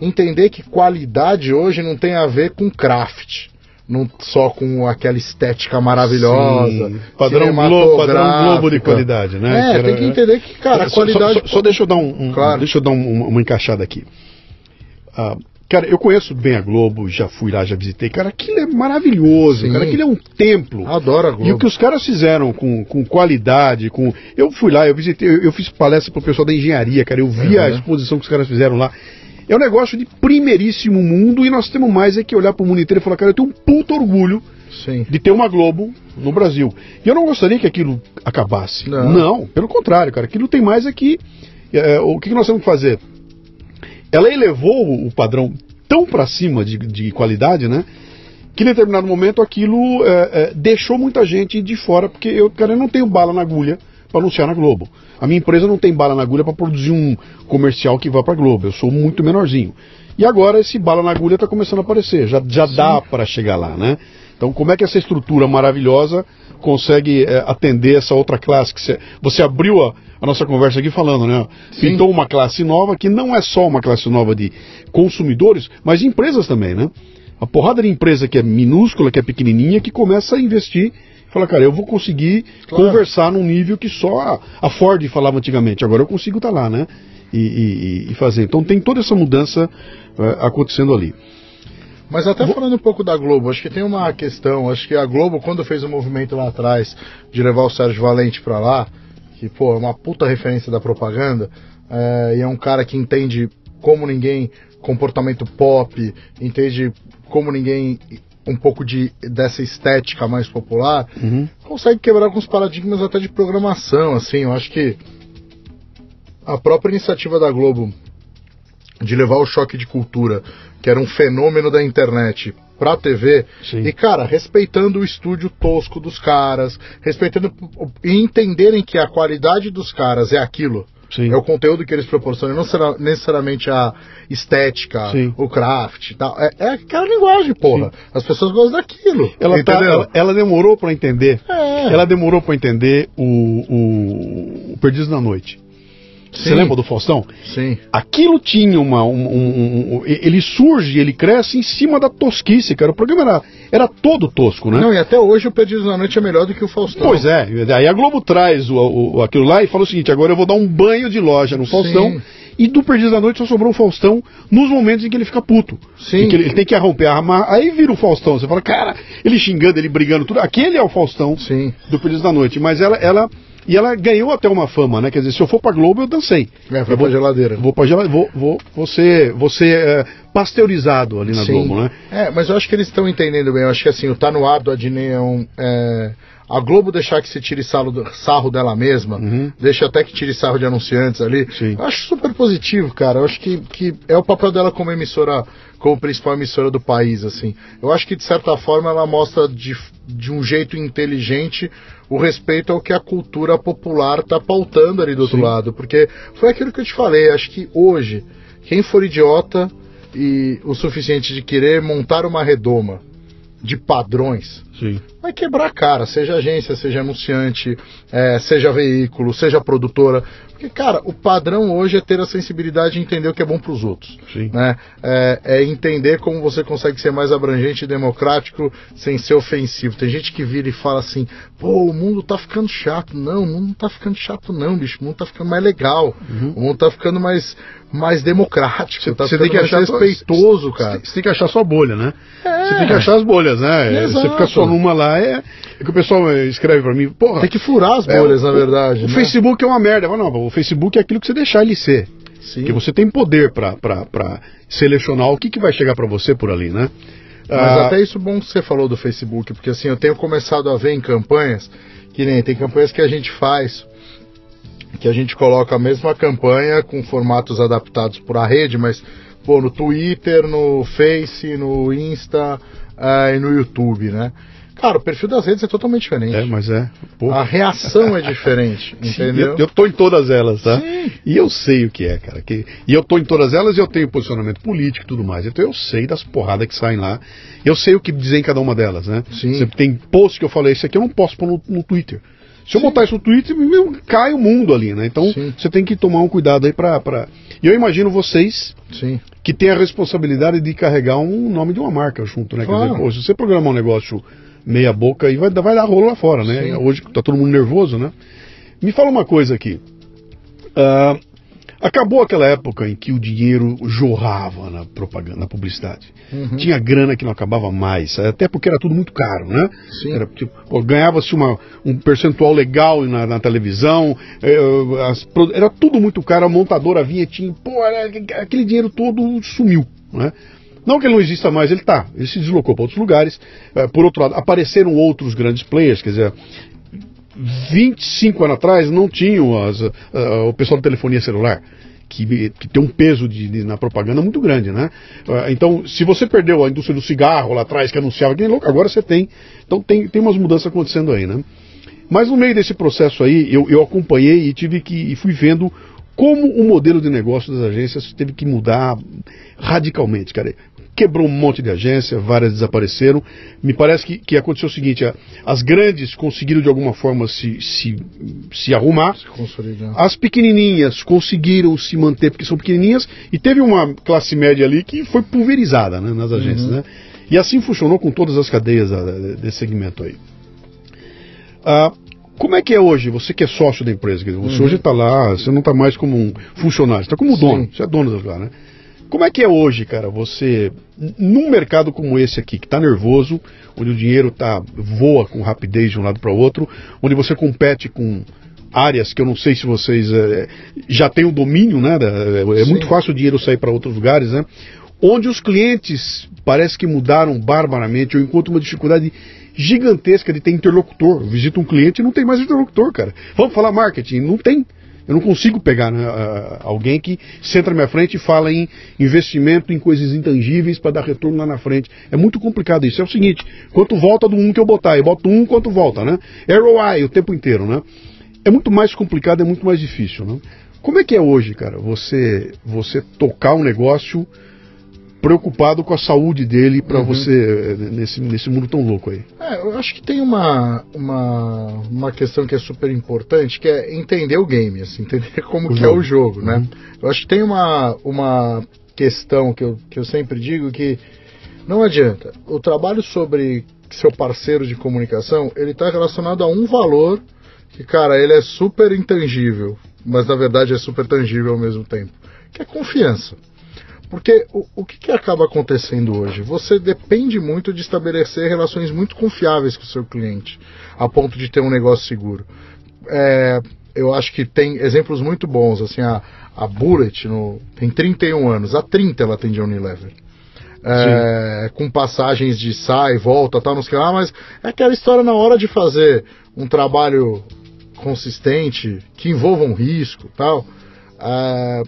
entender que qualidade hoje não tem a ver com craft não só com aquela estética maravilhosa. Sim. Padrão, globo, padrão globo de qualidade, né? É, que tem que entender que, cara, a qualidade. Só, só, só, deixa eu dar um, um claro. deixa eu dar um, uma encaixada aqui. Ah, cara, eu conheço bem a Globo, já fui lá, já visitei. Cara, aquilo é maravilhoso, Sim. cara, aquilo é um templo. Adoro a Globo. E o que os caras fizeram com, com qualidade, com. Eu fui lá, eu visitei, eu, eu fiz palestra pro pessoal da engenharia, cara, eu vi a exposição que os caras fizeram lá. É um negócio de primeiríssimo mundo e nós temos mais é que olhar para o mundo inteiro e falar, cara, eu tenho um puto orgulho Sim. de ter uma Globo no Brasil. E eu não gostaria que aquilo acabasse. Não, não pelo contrário, cara. Aquilo tem mais é que. É, o que nós temos que fazer? Ela elevou o padrão tão para cima de, de, qualidade, né? Que em determinado momento aquilo é, é, deixou muita gente de fora, porque eu, cara, eu não tenho bala na agulha para anunciar na Globo. A minha empresa não tem bala na agulha para produzir um comercial que vá para a Globo. Eu sou muito menorzinho. E agora esse bala na agulha está começando a aparecer. Já, já dá para chegar lá, né? Então, como é que essa estrutura maravilhosa consegue é, atender essa outra classe? Que você, você abriu a, a nossa conversa aqui falando, né? Sim. Pintou uma classe nova que não é só uma classe nova de consumidores, mas de empresas também, né? A porrada de empresa que é minúscula, que é pequenininha, que começa a investir Fala, cara, eu vou conseguir Claro. conversar num nível que só a, Ford falava antigamente. Agora eu consigo estar lá, né? E, e- e fazer. Então tem toda essa mudança eh, acontecendo ali. Mas até falando um pouco da Globo, acho que tem uma questão, acho que a Globo, quando fez o movimento lá atrás de levar o Sérgio Valente pra lá, que, pô, é uma puta referência da propaganda, é, e é um cara que entende como ninguém comportamento pop, entende como ninguém um pouco de dessa estética mais popular, consegue quebrar alguns paradigmas até de programação, assim, eu acho que a própria iniciativa da Globo de levar o choque de cultura, que era um fenômeno da internet, pra TV, Sim. e cara, respeitando o estúdio tosco dos caras, respeitando e entenderem que a qualidade dos caras é aquilo. Sim. É o conteúdo que eles proporcionam, não será necessariamente a estética, Sim. o craft e tal. É, é aquela linguagem, porra. As pessoas gostam daquilo. Ela, tá- ela, ela demorou para entender. É. Ela demorou para entender o, o, o Perdidos na Noite. Você lembra do Faustão? Sim. Aquilo tinha uma. um- um- um- ele surge, ele cresce em cima da tosquice, cara. O programa era, era todo tosco, né? Não, e até hoje o Perdidos na Noite é melhor do que o Faustão. Pois é, aí a Globo traz o, o- aquilo lá e fala o seguinte: agora eu vou dar um banho de loja no Faustão. Sim. E do Perdido da Noite só sobrou o Faustão nos momentos em que ele fica puto. Sim. Em que ele, ele tem que romper a arma. Aí vira o Faustão. Você fala, cara, ele xingando, ele brigando, tudo. Aquele é o Faustão Sim. do Perdido da Noite. Mas ela, ela. E ela ganhou até uma fama, né? Quer dizer, se eu for pra Globo, eu dancei. É, foi eu vou, pra geladeira. Vou pra geladeira. Vou, vou, vou ser, vou ser é, pasteurizado ali na Sim. Globo, né? É, mas eu acho que eles estão entendendo bem. Eu acho que assim, o Tá No Ar do Adnei é um. é, a Globo deixar que se tire sarro, dela mesma, deixa até que tire sarro de anunciantes ali. Uhum. Sim. Eu acho super positivo, cara. Eu acho que, que é o papel dela como emissora, como principal emissora do país, assim. Eu acho que de certa forma ela mostra de, de um jeito inteligente o respeito ao que a cultura popular está pautando ali do outro Sim. lado. Porque foi aquilo que eu te falei. Acho que hoje, quem for idiota e o suficiente de querer montar uma redoma de padrões Sim. vai quebrar a cara, seja agência, seja anunciante, é, seja veículo, seja produtora. Porque, cara, o padrão hoje é ter a sensibilidade de entender o que é bom para os outros. Sim. Né? É, é entender como você consegue ser mais abrangente e democrático sem ser ofensivo. Tem gente que vira e fala assim: pô, o mundo tá ficando chato. Não, o mundo não tá ficando chato, não, bicho. O mundo tá ficando mais legal. O mundo tá ficando mais, mais democrático. tá Uhum. Você ficando tem que achar respeitoso, cara. Você tem que achar sua bolha, né? É. Você tem que achar as bolhas, né? É, Exato. Você fica só numa lá, é, é que o pessoal eh, escreve pra mim, porra. Tem que furar as é, bolhas, o- na verdade. O, né? Facebook é uma merda. Falo, Não, o Facebook é aquilo que você deixar ele ser. Sim. Porque você tem poder pra selecionar o que, que vai chegar pra você por ali, né? Mas Ah, até isso bom que você falou do Facebook, porque assim, eu tenho começado a ver em campanhas, que nem tem campanhas que a gente faz, que a gente coloca a mesma campanha com formatos adaptados para a rede, mas pô, no Twitter, no Face, no Insta ah, e no YouTube, né? Cara, o perfil das redes é totalmente diferente. É, mas é. Pô. A reação é diferente, entendeu? Eu, eu tô em todas elas, tá? Sim. E eu sei o que é, cara. Que, e eu tô em todas elas e eu tenho posicionamento político e tudo mais. Então eu sei das porradas que saem lá. Eu sei o que dizer em cada uma delas, né? Sim. Você tem post que eu falei, isso aqui eu não posso pôr no, no Twitter. Se eu botar isso no Twitter, meu, cai o mundo ali, né? Então Sim. você tem que tomar um cuidado aí pra, pra. E eu imagino vocês Sim. que têm a responsabilidade de carregar um nome de uma marca junto, né? Quer Claro. dizer, pô, se você programar um negócio meia boca aí vai, vai dar rolo lá fora, né? Sim. Hoje tá todo mundo nervoso, né? Me fala uma coisa aqui. Ah, acabou aquela época em que o dinheiro jorrava na propaganda, na publicidade. Uhum. Tinha grana que não acabava mais, até porque era tudo muito caro, né? Tipo, Ganhava-se uma- um percentual legal na, na televisão, eh, as pro- era tudo muito caro, a montadora vinha, tinha, pô, aquele dinheiro todo sumiu, né? Não que ele não exista mais, ele tá, ele se deslocou para outros lugares. Eh, por outro lado, apareceram outros grandes players, quer dizer, 25 anos atrás não tinham as, ah, o pessoal de telefonia celular. Que, que tem um peso de, de- na propaganda muito grande, né? Ah, Então, se você perdeu a indústria do cigarro lá atrás, que anunciava que louco, agora você tem. Então tem, tem umas mudanças acontecendo aí, né? Mas no meio desse processo aí, eu, eu acompanhei e tive que e fui vendo como o modelo de negócio das agências teve que mudar radicalmente, cara. Quebrou um monte de agência, várias desapareceram. Me parece que, que aconteceu o seguinte: a, as grandes conseguiram de alguma forma se, se, se arrumar, Se as pequenininhas conseguiram se manter porque são pequenininhas e teve uma classe média ali que foi pulverizada né, nas agências. Né? E assim funcionou com todas as cadeias ah, desse segmento aí. Ah, como é que é hoje? Você que é sócio da empresa, você hoje está lá, você não está mais como um funcionário, você está como dono, você é dono do lugar, né? Como é que é hoje, cara, você, num mercado como esse aqui, que está nervoso, onde o dinheiro tá, voa com rapidez de um lado para o outro, onde você compete com áreas que eu não sei se vocês eh, já têm o domínio, né? É, é muito fácil o dinheiro sair para outros lugares, né? Onde os clientes parece que mudaram barbaramente, eu encontro uma dificuldade gigantesca de ter interlocutor. Eu visito um cliente e não tem mais interlocutor, cara. Vamos falar marketing? Não tem. Eu não consigo pegar né, alguém que senta na minha frente e fala em investimento em coisas intangíveis para dar retorno lá na frente. É muito complicado isso. É o seguinte, quanto volta do um que eu botar, eu boto um, quanto volta, né? ROI o tempo inteiro, né? É muito mais complicado, é muito mais difícil, né? Como é que é hoje, cara, você, você tocar um negócio preocupado com a saúde dele para você eh, nesse, nesse mundo tão louco aí? É, eu acho que tem uma, uma, uma questão que é super importante, que é entender o game, assim, entender como O que jogo. é o jogo, né? Uhum. Eu acho que tem uma, uma questão que eu, que eu sempre digo que não adianta. O trabalho sobre seu parceiro de comunicação, ele está relacionado a um valor que, cara, ele é super intangível, mas na verdade é super tangível ao mesmo tempo, que é confiança. Porque o, o que, que acaba acontecendo hoje? Você depende muito de estabelecer relações muito confiáveis com o seu cliente, a ponto de ter um negócio seguro. É, eu acho que tem exemplos muito bons, assim, a, a Bullet no, tem 31 anos, há 30 ela atende a Unilever. É, com passagens de sai, volta, tal, não sei lá, mas é aquela história na hora de fazer um trabalho consistente, que envolva um risco tal, é,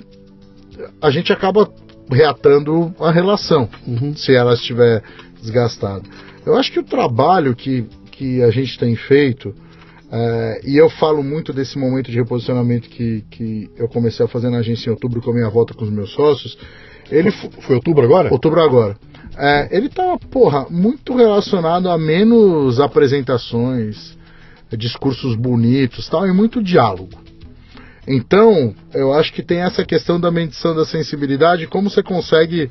a gente acaba reatando a relação, se ela estiver desgastada. Eu acho que o trabalho que, que a gente tem feito, é, e eu falo muito desse momento de reposicionamento que, que eu comecei a fazer na agência em outubro com a minha volta com os meus sócios, ele Foi, foi outubro agora? Outubro agora. É, ele tá, porra, muito relacionado a menos apresentações, discursos bonitos tal, e muito diálogo. Então, eu acho que tem essa questão da medição da sensibilidade, como você consegue.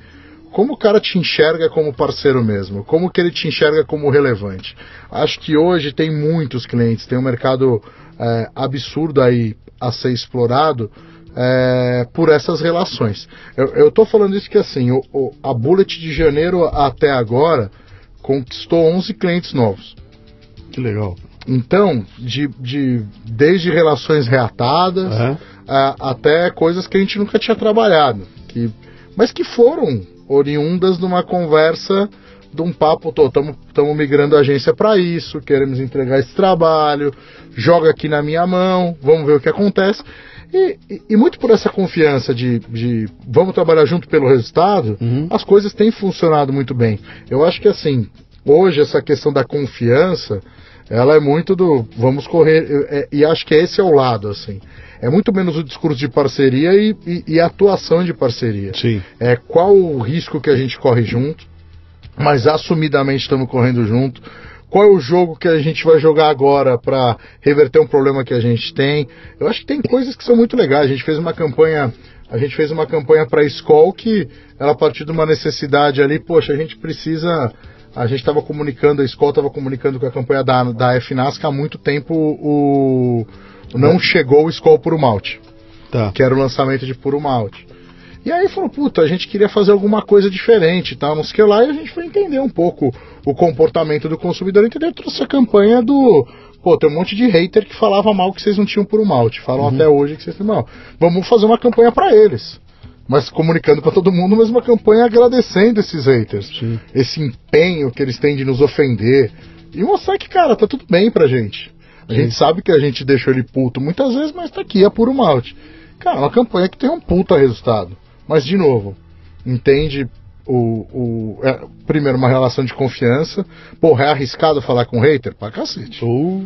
Como o cara te enxerga como parceiro mesmo, como que ele te enxerga como relevante. Acho que hoje tem muitos clientes, tem um mercado é, absurdo aí a ser explorado é, por essas relações. Eu estou falando isso que assim, o, o- a Bullet de janeiro até agora conquistou 11 clientes novos. Que legal. Então, de, de- desde relações reatadas Aham. a- até coisas que a gente nunca tinha trabalhado, que, mas que foram oriundas de uma conversa, de um papo, estamos migrando a agência para isso, queremos entregar esse trabalho, joga aqui na minha mão, vamos ver o que acontece. E, e- e muito por essa confiança de, de vamos trabalhar junto pelo resultado, Uhum. as coisas têm funcionado muito bem. Eu acho que assim, hoje essa questão da confiança, ela é muito do vamos correr, é- e acho que esse é o lado, assim. É muito menos o discurso de parceria e, e, e a atuação de parceria. Sim. É qual o risco que a gente corre junto, mas assumidamente estamos correndo junto. Qual é o jogo que a gente vai jogar agora para reverter um problema que a gente tem? Eu acho que tem coisas que são muito legais. A gente fez uma campanha, a gente fez uma campanha para a escola que ela partiu de uma necessidade ali, poxa, a gente precisa a gente estava comunicando, a escola estava comunicando com a campanha da, da FNASC há muito tempo o não chegou o Skol Puro Malte Tá. que era o lançamento de Puro Malte. E aí falou, puta, a gente queria fazer alguma coisa diferente, tal, não sei o que lá, e a gente foi entender um pouco o comportamento do consumidor, entendeu? Eu trouxe a campanha do, pô, tem um monte de hater que falava mal que vocês não tinham Puro Malte, falam até hoje que vocês mal. Vamos fazer uma campanha para eles. Mas comunicando para todo mundo, mas uma campanha agradecendo esses haters. Sim. Esse empenho que eles têm de nos ofender. E mostrar que, cara, tá tudo bem pra gente. A gente sabe que a gente deixou ele puto muitas vezes, mas tá aqui, é puro malte. Cara, uma campanha que tem um puta resultado. Mas, de novo, entende o. o é, primeiro, uma relação de confiança. Porra, é arriscado falar com hater? Pra cacete. Ou.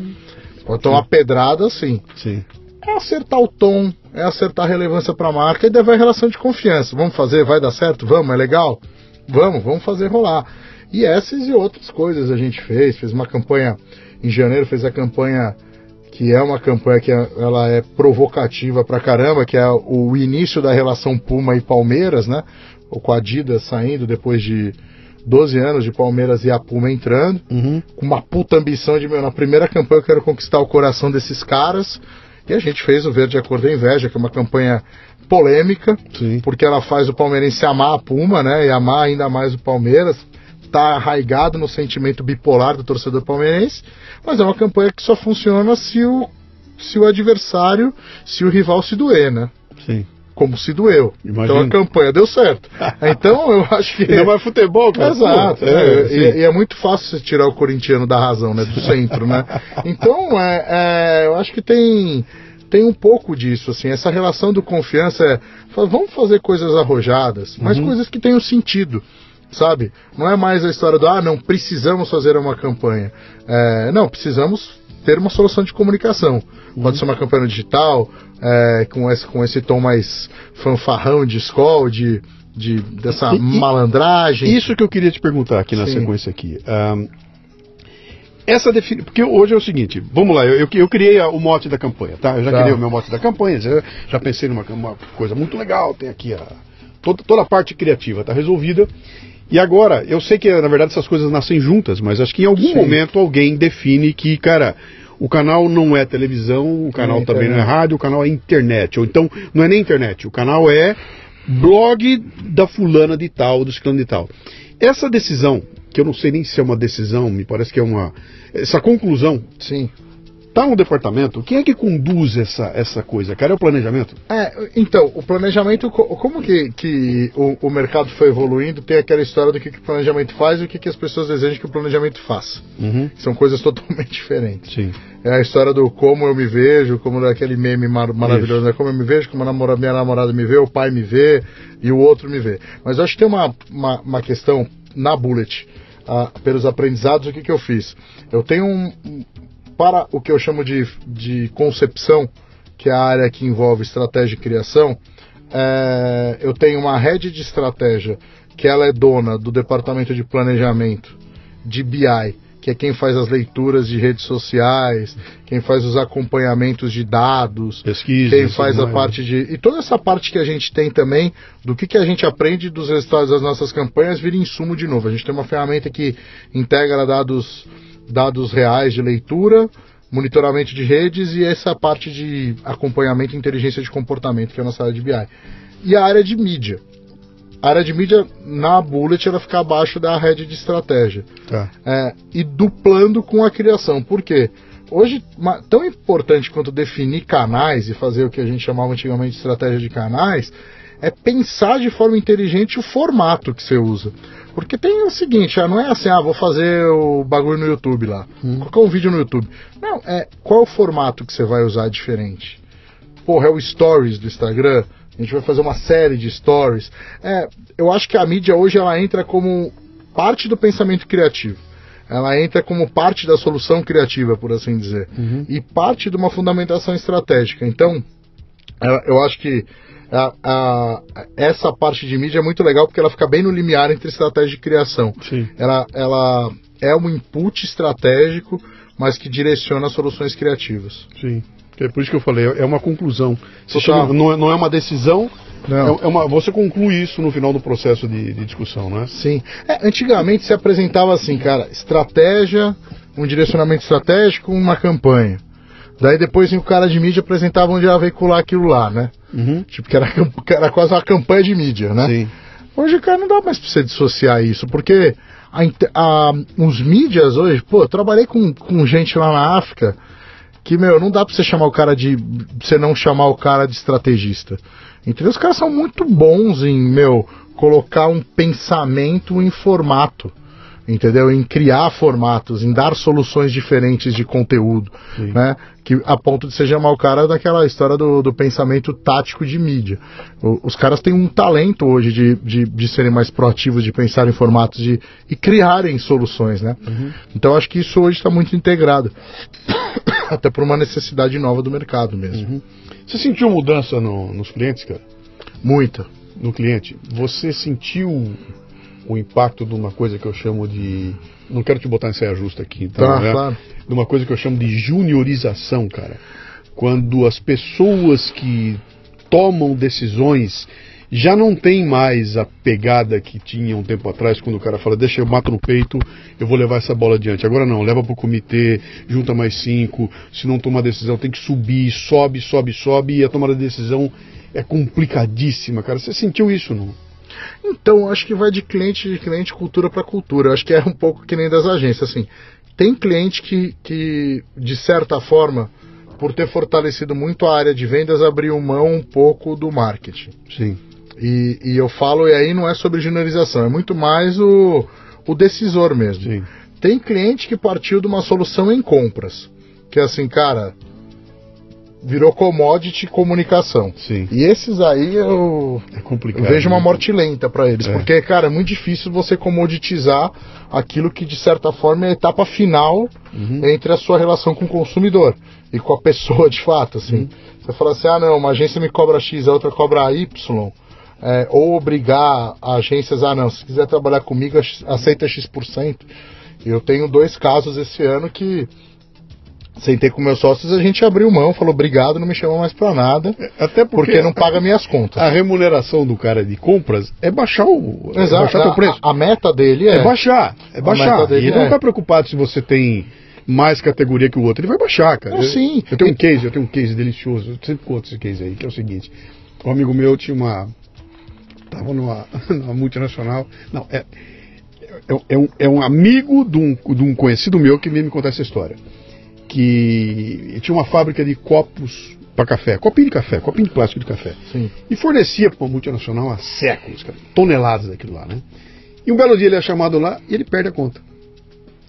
Pode tomar pedrada, sim. Sim. É acertar o tom, é acertar a relevância pra marca e a relação de confiança. Vamos fazer, vai dar certo? Vamos, é legal? vamos, vamos fazer rolar. E essas e outras coisas a gente fez, fez uma campanha em janeiro, fez a campanha que é uma campanha que é, ela é provocativa pra caramba, que é o início da relação Puma e Palmeiras, né? O com a Adidas saindo depois de 12 anos de Palmeiras e a Puma entrando, Uhum. com uma puta ambição de, meu, na primeira campanha eu quero conquistar o coração desses caras. E a gente fez o Verde a Cor da Inveja, que é uma campanha polêmica, Sim. porque ela faz o palmeirense amar a Puma, né? E amar ainda mais o Palmeiras. Tá arraigado no sentimento bipolar do torcedor palmeirense, mas é uma campanha que só funciona se o, se o adversário, se o rival se doer, né? Sim. Como se doeu. Imagina. Então a campanha deu certo. Então eu acho que. Não é futebol, cara. Exato. É, é, sim. e, e é muito fácil você tirar o corintiano da razão, né? Do centro, né? Então, é, é, eu acho que tem, tem um pouco disso, assim. Essa relação do confiança é... Vamos fazer coisas arrojadas, mas Uhum. coisas que tenham sentido, sabe? Não é mais a história do, ah, não, precisamos fazer uma campanha. É, não, precisamos ter uma solução de comunicação. Uhum. Pode ser uma campanha digital, é, com, esse, com esse tom mais fanfarrão de escola, de, de, dessa E- e- malandragem. Isso que eu queria te perguntar aqui na Sim. sequência aqui. Ahn, essa. Porque hoje é o seguinte, vamos lá, eu, eu, eu criei a- o mote da campanha, tá? Eu já Tá. criei o meu mote da campanha, já, já pensei numa uma coisa muito legal, tem aqui a, toda, toda a parte criativa tá resolvida. E agora, eu sei que na verdade essas coisas nascem juntas, mas acho que em algum Sim. momento alguém define que, cara, o canal não é televisão, o canal é também não é rádio, o canal é internet. Ou então, não é nem internet, o canal é blog da fulana de tal, do ciclano de tal. Essa decisão, que eu não sei nem se é uma decisão, me parece que é uma. Essa conclusão, Sim. Tá no departamento? Quem é que conduz essa, essa coisa, cara? É o planejamento? É, então, o planejamento, co- como que, que o, o mercado foi evoluindo, tem aquela história do que, que o planejamento faz e o que, que as pessoas desejam que o planejamento faça. Uhum. São coisas totalmente diferentes. Sim. É a história do como eu me vejo, como daquele meme mar- maravilhoso, né? Como eu me vejo, como a namora- minha namorada me vê, o pai me vê e o outro me vê. Mas eu acho que tem uma, uma, uma questão na Bullet, ah, pelos aprendizados, o que, que eu fiz? Eu tenho um. Para o que eu chamo de, de concepção, que é a área que envolve estratégia e criação, é, eu tenho uma rede de estratégia que ela é dona do departamento de planejamento de BI, que é quem faz as leituras de redes sociais, quem faz os acompanhamentos de dados, Pesquisa. quem faz a mais, parte de. E toda essa parte que a gente tem também, do que, que a gente aprende dos resultados das nossas campanhas, vira insumo de novo. A gente tem uma ferramenta que integra dados, dados reais de leitura, monitoramento de redes e essa parte de acompanhamento e inteligência de comportamento, que é a nossa área de BI. E a área de mídia. A área de mídia na Bullet ela fica abaixo da rede de estratégia Tá. é, e duplando com a criação. Por quê? Hoje, tão importante quanto definir canais e fazer o que a gente chamava antigamente de estratégia de canais, é pensar de forma inteligente o formato que você usa. Porque tem o seguinte, ah, não é assim, ah, vou fazer o bagulho no YouTube lá, colocar um vídeo no YouTube. Não, é qual é o formato que você vai usar diferente? Porra, é o Stories do Instagram. A gente vai fazer uma série de stories. É, eu acho que a mídia hoje ela entra como parte do pensamento criativo. Ela entra como parte da solução criativa, por assim dizer. E parte de uma fundamentação estratégica. Então, é, eu acho que a- a- essa parte de mídia é muito legal porque ela fica bem no limiar entre estratégia e criação. Sim. Ela, ela é um input estratégico, mas que direciona soluções criativas. Sim. É por isso que eu falei, é uma conclusão. Chama- não, é, não é uma decisão, é, é uma, você conclui isso no final do processo de, de discussão, não é? Sim. É, antigamente se apresentava assim, cara, estratégia, um direcionamento estratégico, uma campanha. Daí depois o cara de mídia apresentava onde ia veicular aquilo lá, né? Uhum. Tipo, que era, era quase uma campanha de mídia, né? Sim. Hoje, cara, não dá mais pra você dissociar isso, porque a a- os mídias hoje, pô, eu trabalhei com, com gente lá na África que, meu, não dá pra você chamar o cara de. você não chamar o cara de estrategista. Entendeu? Os caras são muito bons em, meu, colocar um pensamento em formato. Entendeu? Em criar formatos, em dar soluções diferentes de conteúdo, Sim. né? Que a ponto de você chamar o cara daquela história do, do pensamento tático de mídia. O- os caras têm um talento hoje de, de, de serem mais proativos, de pensar em formatos de, e criarem soluções, né? Então eu acho que isso hoje está muito integrado. Até por uma necessidade nova do mercado mesmo. Você sentiu mudança no- nos clientes, cara? Muita. No cliente? Você sentiu o impacto de uma coisa que eu chamo de. Não quero te botar em saia justa aqui, então, Tá, né? claro. De uma coisa que eu chamo de juniorização, cara. Quando as pessoas que tomam decisões já não têm mais a pegada que tinha um tempo atrás, quando o cara fala, deixa eu mato no peito, eu vou levar essa bola adiante. Agora não, leva pro comitê, junta mais cinco, se não tomar decisão tem que subir, sobe, sobe, sobe, e a tomada de decisão é complicadíssima, cara. Você sentiu isso, não? Então, acho que vai de cliente de cliente, cultura para cultura. Acho que é um pouco que nem das agências. Assim, tem cliente que, que, de certa forma, por ter fortalecido muito a área de vendas, abriu mão um pouco do marketing. Sim. E, e eu falo, e aí não é sobre generalização, é muito mais o, o decisor mesmo. Sim. Tem cliente que partiu de uma solução em compras. Que é assim, cara, virou commodity comunicação. Sim. E esses aí eu, É eu complicado. vejo uma né? morte lenta para eles. É. Porque, cara, é muito difícil você comoditizar aquilo que, de certa forma, é a etapa final Uhum. entre a sua relação com o consumidor e com a pessoa de fato. Assim. Uhum. Você fala assim, ah, não, uma agência me cobra X, a outra cobra Y. É, ou obrigar agências, ah, não, se quiser trabalhar comigo, aceita X%. Eu tenho dois casos esse ano que sentei com meus sócios, a gente abriu mão, falou obrigado, não me chama mais pra nada, Até porque, porque não paga minhas contas. a remuneração do cara de compras é baixar o, é Exato. baixar teu preço. A, a meta dele é. É baixar, é baixar. E ele não é- tá preocupado se você tem mais categoria que o outro, ele vai baixar, cara. Não, Eu- sim. Eu tenho um case, eu tenho um case delicioso, eu sempre conto esse case aí, que é o seguinte. Um amigo meu tinha uma. Tava numa, numa multinacional. Não, é. É, é um, é um amigo de um, de um conhecido meu que veio me contar essa história. Que tinha uma fábrica de copos para café, copinho de café, copinho de plástico de café. Sim. E fornecia para uma multinacional há séculos, cara, toneladas daquilo lá, né? E um belo dia ele é chamado lá e ele perde a conta.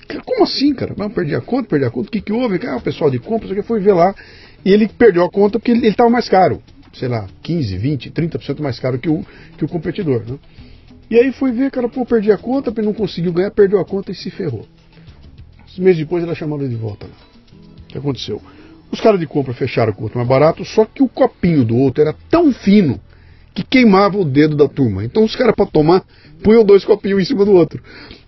Cara, como assim, cara? Não, perdi a conta, perdi a conta. O que, que houve? Ah, o pessoal de compras, que foi ver lá. E ele perdeu a conta porque ele estava mais caro. Sei lá, 15, 20, 30% mais caro que o, que o competidor, né? E aí foi ver, cara, pô, perdi a conta, não conseguiu ganhar, perdeu a conta e se ferrou. Meses depois ele é chamado de volta lá. O que aconteceu? Os caras de compra fecharam o outro mais barato, só que o copinho do outro era tão fino que queimava o dedo da turma. Então os caras, para tomar, punham dois copinhos em cima do outro.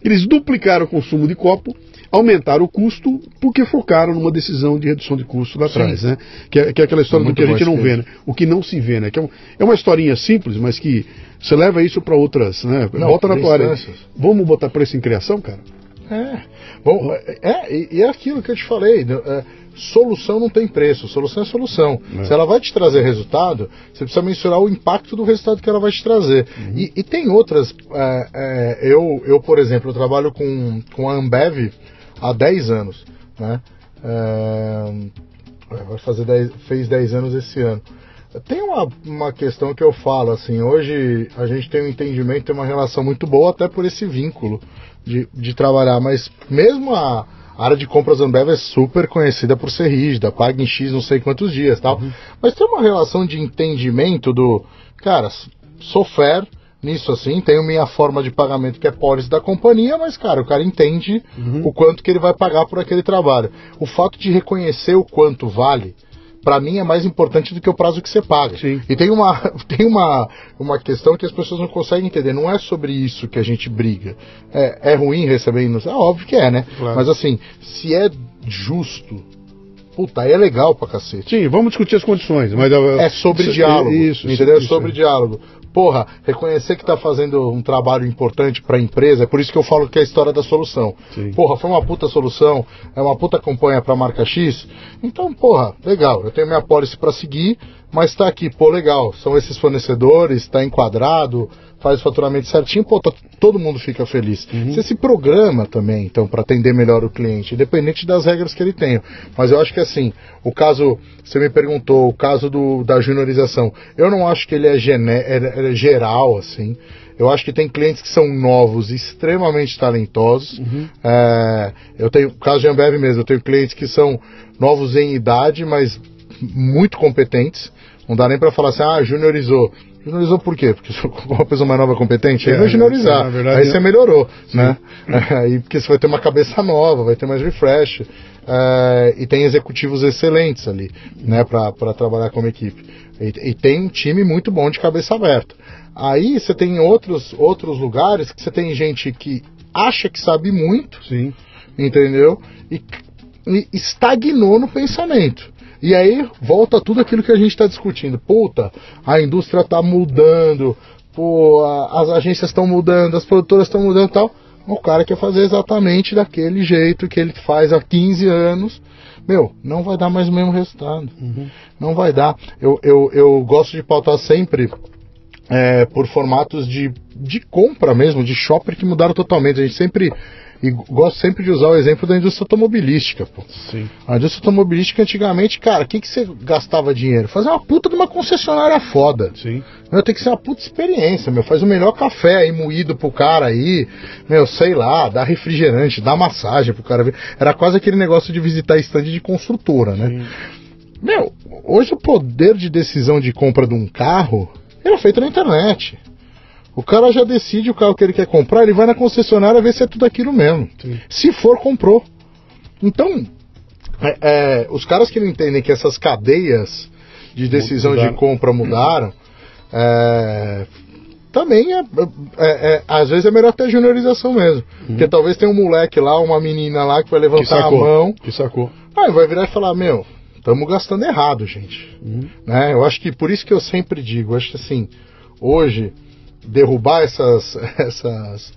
Eles duplicaram o consumo de copo, aumentaram o custo, porque focaram numa decisão de redução de custo lá atrás, né? Que é, que é aquela história do que a gente não vê, né? O que não se vê, né? Que é, um- é uma historinha simples, mas que você leva isso para outras, né? Não, Volta na tua área. Vamos botar preço em criação, cara? É. Bom, é, é, e- e é aquilo que eu te falei. né, é, solução não tem preço, solução é solução. É. Se ela vai te trazer resultado, você precisa mensurar o impacto do resultado que ela vai te trazer. Uhum. E, e tem outras. é, é, eu, eu, por exemplo, eu trabalho com, com a Ambev há 10 anos. Né? É, vai fazer 10, fez 10 anos esse ano. Tem uma, uma questão que eu falo, assim, hoje a gente tem um entendimento, tem uma relação muito boa até por esse vínculo de, de trabalhar, mas mesmo a área de compras Ambev é super conhecida por ser rígida, paga em X não sei quantos dias tal, mas tem uma relação de entendimento do, cara, sou fair nisso assim, tenho minha forma de pagamento que é pólice da companhia, mas cara, o cara entende o quanto que ele vai pagar por aquele trabalho. O fato de reconhecer o quanto vale, Pra mim é mais importante do que o prazo que você paga. Sim. E tem uma tem uma, uma questão que as pessoas não conseguem entender. Não é sobre isso que a gente briga. É, é ruim receber inocência? É óbvio que é, né? Claro. Mas assim, se é justo, puta, aí é legal pra cacete. Sim, vamos discutir as condições. Mas, É sobre diálogo. Isso, entendeu? isso, é sobre diálogo. Porra, reconhecer que tá fazendo um trabalho importante pra empresa, é por isso que eu falo que é a história da solução. Sim. Porra, foi uma puta solução, é uma puta campanha pra marca X. Então, porra, legal, eu tenho minha policy pra seguir, mas tá aqui, pô, legal, são esses fornecedores, tá enquadrado, faz o faturamento certinho, pô, tá- todo mundo fica feliz. Você se programa também, então, pra atender melhor o cliente, independente das regras que ele tenha. Mas eu acho que assim, o caso, você me perguntou, o caso do, da juniorização, eu não acho que ele é, é- é geral, assim. Eu acho que tem clientes que são novos, extremamente talentosos. É, eu tenho, caso de Ambev mesmo, eu tenho clientes que são novos em idade, mas muito competentes. Não dá nem pra falar assim, ah, juniorizou. Juniorizou por quê? Porque uma pessoa mais nova competente, aí É, é juniorizar. na verdade, aí você melhorou, Sim. né? Aí porque você vai ter uma cabeça nova, vai ter mais refresh. é, e tem executivos excelentes ali, né, pra trabalhar como equipe. E, e tem um time muito bom de cabeça aberta. Aí você tem outros, outros lugares que você tem gente que acha que sabe muito, Sim. entendeu? E, e estagnou no pensamento. E aí volta tudo aquilo que a gente está discutindo. Puta, a indústria está mudando, pô, a- as agências estão mudando, as produtoras estão mudando e tal. O cara quer fazer exatamente daquele jeito que ele faz há 15 anos. Meu, não vai dar mais o mesmo resultado. Não vai dar. Eu, eu, eu gosto de pautar sempre é, por formatos de, de compra mesmo, de shopper que mudaram totalmente. A gente sempre. E gosto sempre de usar o exemplo da indústria automobilística, pô. Sim. A indústria automobilística antigamente, cara, o que, que você gastava dinheiro? Fazer uma puta de uma concessionária foda. Sim. Meu, tem que ser uma puta experiência, meu. Faz o melhor café aí moído pro cara aí. Meu, sei lá, dá refrigerante, dá massagem pro cara ver. Era quase aquele negócio de visitar stand de construtora, né? Meu, hoje o poder de decisão de compra de um carro ele é feito na internet. O cara já decide o carro que ele quer comprar, ele vai na concessionária ver se é tudo aquilo mesmo. Sim. Se for, comprou. Então, é, é, os caras que não entendem que essas cadeias de decisão de Mudaram. compra mudaram, é, também é, é- é- às vezes é melhor ter juniorização mesmo. Porque talvez tenha um moleque lá, uma menina lá que vai Que levantar a sacou. mão, Que sacou. aí vai virar e falar, meu, estamos gastando errado, gente. Uhum. Né? Eu acho que por isso que eu sempre digo, acho que assim, hoje, derrubar essas, essas,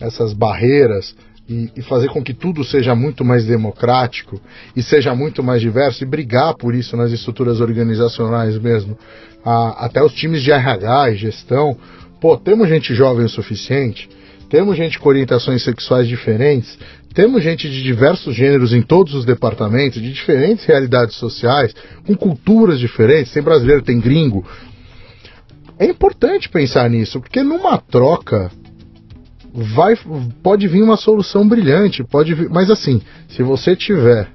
essas barreiras e, e fazer com que tudo seja muito mais democrático e seja muito mais diverso e brigar por isso nas estruturas organizacionais mesmo, a- até os times de RH e gestão, pô, temos gente jovem o suficiente, temos gente com orientações sexuais diferentes, temos gente de diversos gêneros em todos os departamentos, de diferentes realidades sociais, com culturas diferentes, tem brasileiro, tem gringo. É importante pensar nisso, porque numa troca vai pode vir uma solução brilhante, pode vir, mas assim, se você tiver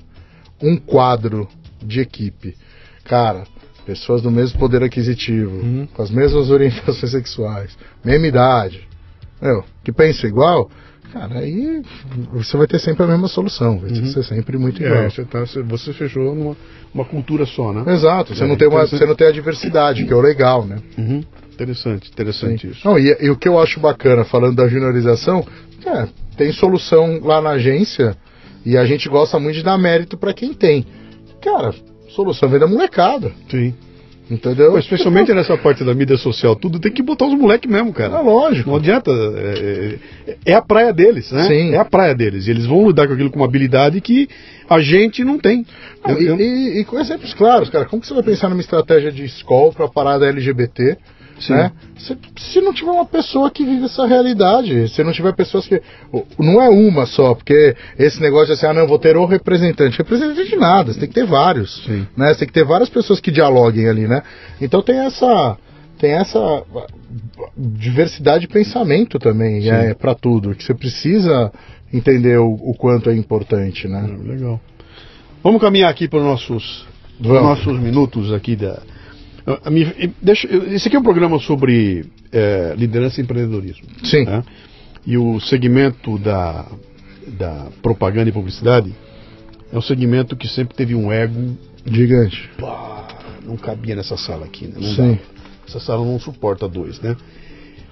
um quadro de equipe, cara, pessoas do mesmo poder aquisitivo, Uhum. com as mesmas orientações sexuais, mesma idade, meu, que pensa igual, cara, aí você vai ter sempre a mesma solução, vai Uhum. ser sempre muito igual. É, você, tá, você, fechou numa uma cultura só, né? Exato, você É, não tem uma, você não tem a diversidade, que é o legal, né? Uhum. Interessante, interessante isso. Não, e, e o que eu acho bacana, falando da juniorização, é, tem solução lá na agência e a gente gosta muito de dar mérito pra quem tem. Cara, solução vem da molecada, Sim. Entendeu? Pô, especialmente nessa parte da mídia social, tudo tem que botar os moleques mesmo, É cara. lógico. Não adianta. É, é- é a praia deles, né? Sim. É a praia deles. E eles vão lidar com aquilo com uma habilidade que a gente não tem. Não, Eu- eu- e, e- e com exemplos claros, cara, como que você vai pensar numa estratégia de escola pra parada LGBT? Sim. Né? Se, se não tiver uma pessoa que vive essa realidade, se não tiver pessoas que. Não é uma só, porque esse negócio de assim, ah, não, vou ter o representante. Representante de nada, você tem que ter vários. Sim. Né? Você tem que ter várias pessoas que dialoguem ali, né? Então tem essa. Tem essa diversidade de pensamento também, Sim. é, para tudo, que você precisa entender o, o quanto é importante, né? Ah, Legal. Vamos caminhar aqui para os nossos, Vamos. nossos minutos aqui da. Deixa, esse aqui é um programa sobre eh, liderança e empreendedorismo. Sim. né? E o segmento da, da propaganda e publicidade é um segmento que sempre teve um ego. Gigante. Pá, não cabia nessa sala aqui, né? Não Sim. Essa sala não suporta dois, né?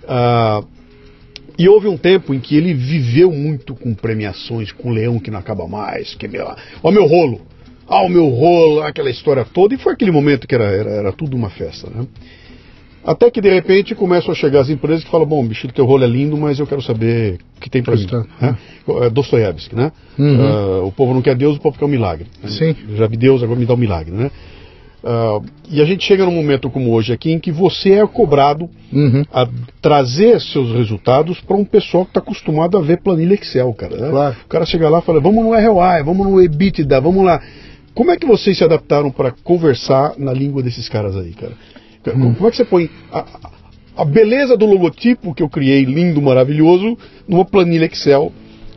Ah, e houve um tempo em que ele viveu muito com premiações, com leão que não acaba mais, que meu, ó meu rolo, ah o meu rolo, aquela história toda, e foi aquele momento que era, era, era tudo uma festa, né? Até que de repente começam a chegar as empresas que falam, bom, bicho, teu rolo é lindo, mas eu quero saber o que tem pra mim. Né? É Dostoiévski, né? Uhum. Ah, o povo não quer Deus, o povo quer o milagre. né? Sim. Já vi Deus, agora me dá o milagre, né? Ah, e a gente chega num momento como hoje aqui em que você é cobrado Uhum. a trazer seus resultados para um pessoal que está acostumado a ver planilha Excel, cara. né? Claro. O cara chega lá e fala, vamos no ROI, vamos no EBITDA, vamos lá. Como é que vocês se adaptaram para conversar na língua desses caras aí, cara? Hum. Como é que você põe a, a- beleza do logotipo que eu criei, lindo, maravilhoso, numa planilha Excel,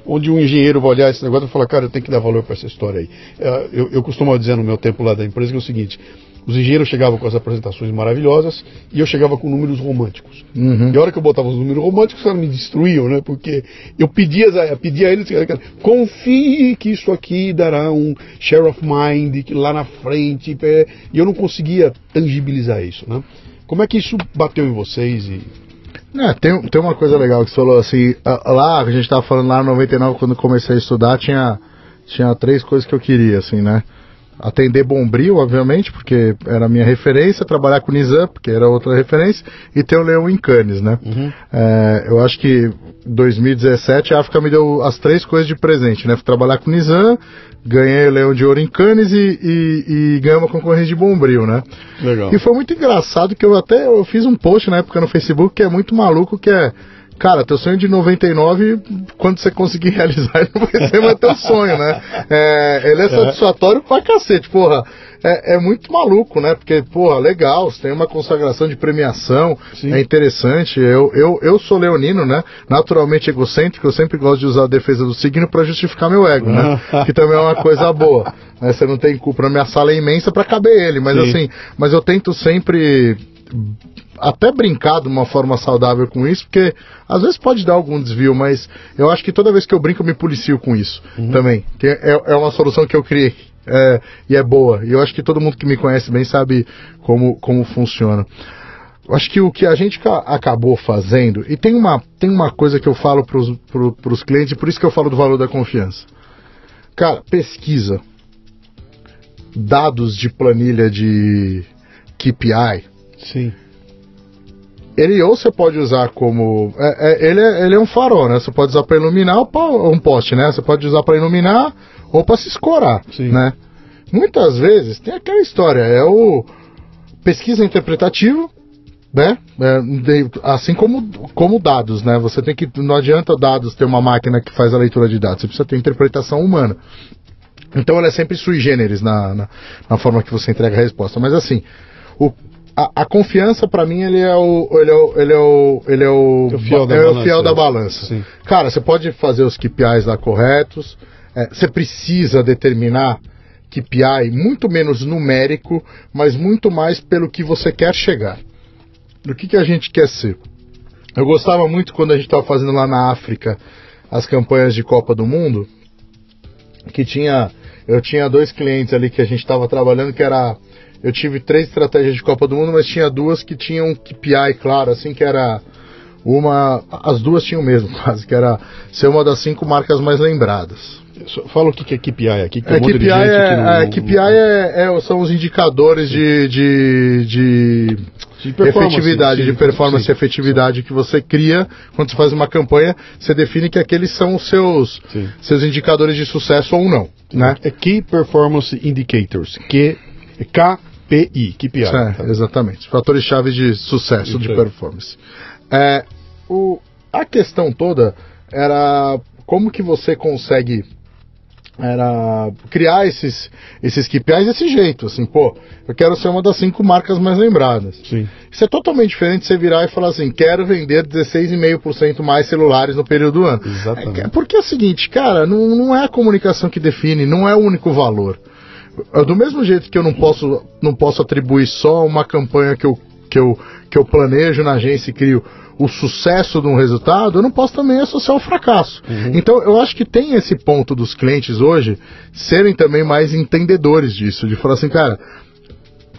onde um engenheiro vai olhar esse negócio e falar, cara, eu tenho que dar valor para essa história aí. Eh, Eu, eu costumava dizer no meu tempo lá da empresa que é o seguinte, os engenheiros chegavam com as apresentações maravilhosas e eu chegava com números românticos. Uhum. E a hora que eu botava os números românticos, os caras me destruíam, né? Porque eu pedia, eu pedia a eles, cara, confie que isso aqui dará um share of mind que lá na frente, é, e eu não conseguia tangibilizar isso, né? Como é que isso bateu em vocês? E... É, tem, tem uma coisa legal que você falou assim, lá, a gente tava falando lá no 99, quando comecei a estudar, tinha, tinha três coisas que eu queria, assim, né? Atender Bombril, obviamente, porque era a minha referência, trabalhar com o Nizam, porque era outra referência, e ter o Leão em Cannes, né? Uhum. É, eu acho que 2017 a África me deu as três coisas de presente, né? Fui trabalhar com o Nizam, ganhei o Leão de Ouro em Cannes e, e, e ganhei uma concorrência de Bombril, né? Legal. E foi muito engraçado que eu até eu fiz um post na época no Facebook que é muito maluco, que é Cara, teu sonho de 99, quando você conseguir realizar, ele não vai ser mais teu sonho, né? É, ele é, é satisfatório pra cacete, porra. É, é, muito maluco, né? Porque, porra, legal, você tem uma consagração de premiação, Sim. é interessante. Eu, eu, eu sou leonino, né? Naturalmente egocêntrico, eu sempre gosto de usar a defesa do signo para justificar meu ego, né? que também é uma coisa boa. Né? Você não tem culpa, a minha sala é imensa para caber ele, mas Sim. assim, mas eu tento sempre até brincar de uma forma saudável com isso, porque às vezes pode dar algum desvio, mas eu acho que toda vez que eu brinco eu me policio com isso uhum. também. Que é, é uma solução que eu criei é, e é boa. E eu acho que todo mundo que me conhece bem sabe como, como funciona. Eu acho que o que a gente acabou fazendo, e tem uma, tem uma coisa que eu falo para os pro, clientes, por isso que eu falo do valor da confiança. Cara, pesquisa. Dados de planilha de KPI. Sim ele ou você pode usar como. É, é, ele, é, ele é um farol, né? Você pode usar para iluminar ou um poste, né? Você pode usar para iluminar ou para se escorar, Sim. né? Muitas vezes tem aquela história, é o pesquisa interpretativa, né? É, de, assim como, como dados, né? Você tem que. Não adianta dados ter uma máquina que faz a leitura de dados, você precisa ter interpretação humana. Então ela é sempre sui generis na, na, na forma que você entrega a resposta. Mas assim, o a, a confiança para mim ele é o ele é o ele é o, ele é o, é o fiel, da, é balança, o fiel da balança. Sim. Cara, você pode fazer os KPIs lá corretos, é, você precisa determinar KPI muito menos numérico, mas muito mais pelo que você quer chegar. Do que, que a gente quer ser. Eu gostava muito quando a gente estava fazendo lá na África as campanhas de Copa do Mundo, que tinha eu tinha dois clientes ali que a gente estava trabalhando que era eu tive três estratégias de Copa do Mundo, mas tinha duas que tinham um KPI claro, assim, que era uma. As duas tinham mesmo, quase, que era ser uma das cinco marcas mais lembradas. Fala o que é KPI aqui. Que é, KPI, de é, não, é, KPI é, é, são os indicadores de, de, de, de efetividade, sim, de performance sim, e efetividade sim. que você cria quando você faz uma campanha. Você define que aqueles são os seus, seus indicadores de sucesso ou não. Né? É Key Performance Indicators, Q, K KPI, KPI. É, tá? Exatamente. Fatores-chave de sucesso, de performance. É, o, a questão toda era como que você consegue era criar esses, esses KPIs desse jeito, assim, pô, eu quero ser uma das cinco marcas mais lembradas. Sim. Isso é totalmente diferente de você virar e falar assim, quero vender 16,5% mais celulares no período do ano. Exatamente. É, porque é o seguinte, cara, não, não é a comunicação que define, não é o único valor. Do mesmo jeito que eu não posso, não posso atribuir só uma campanha que eu, que, eu, que eu planejo na agência e crio o sucesso de um resultado, eu não posso também associar o fracasso. Uhum. Então, eu acho que tem esse ponto dos clientes hoje serem também mais entendedores disso, de falar assim, cara,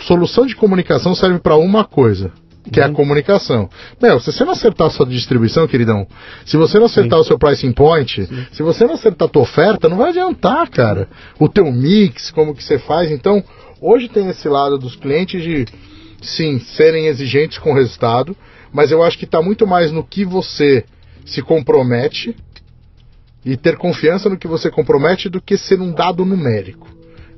solução de comunicação serve para uma coisa, que uhum. é a uhum. comunicação. Meu, se você não acertar a sua distribuição, queridão, se você não acertar Sim. o seu pricing point, Sim. se você não acertar a tua oferta, não vai adiantar, cara. O teu mix, como que você faz. Então, hoje tem esse lado dos clientes de, sim, serem exigentes com o resultado, mas eu acho que está muito mais no que você se compromete e ter confiança no que você compromete do que ser um dado numérico,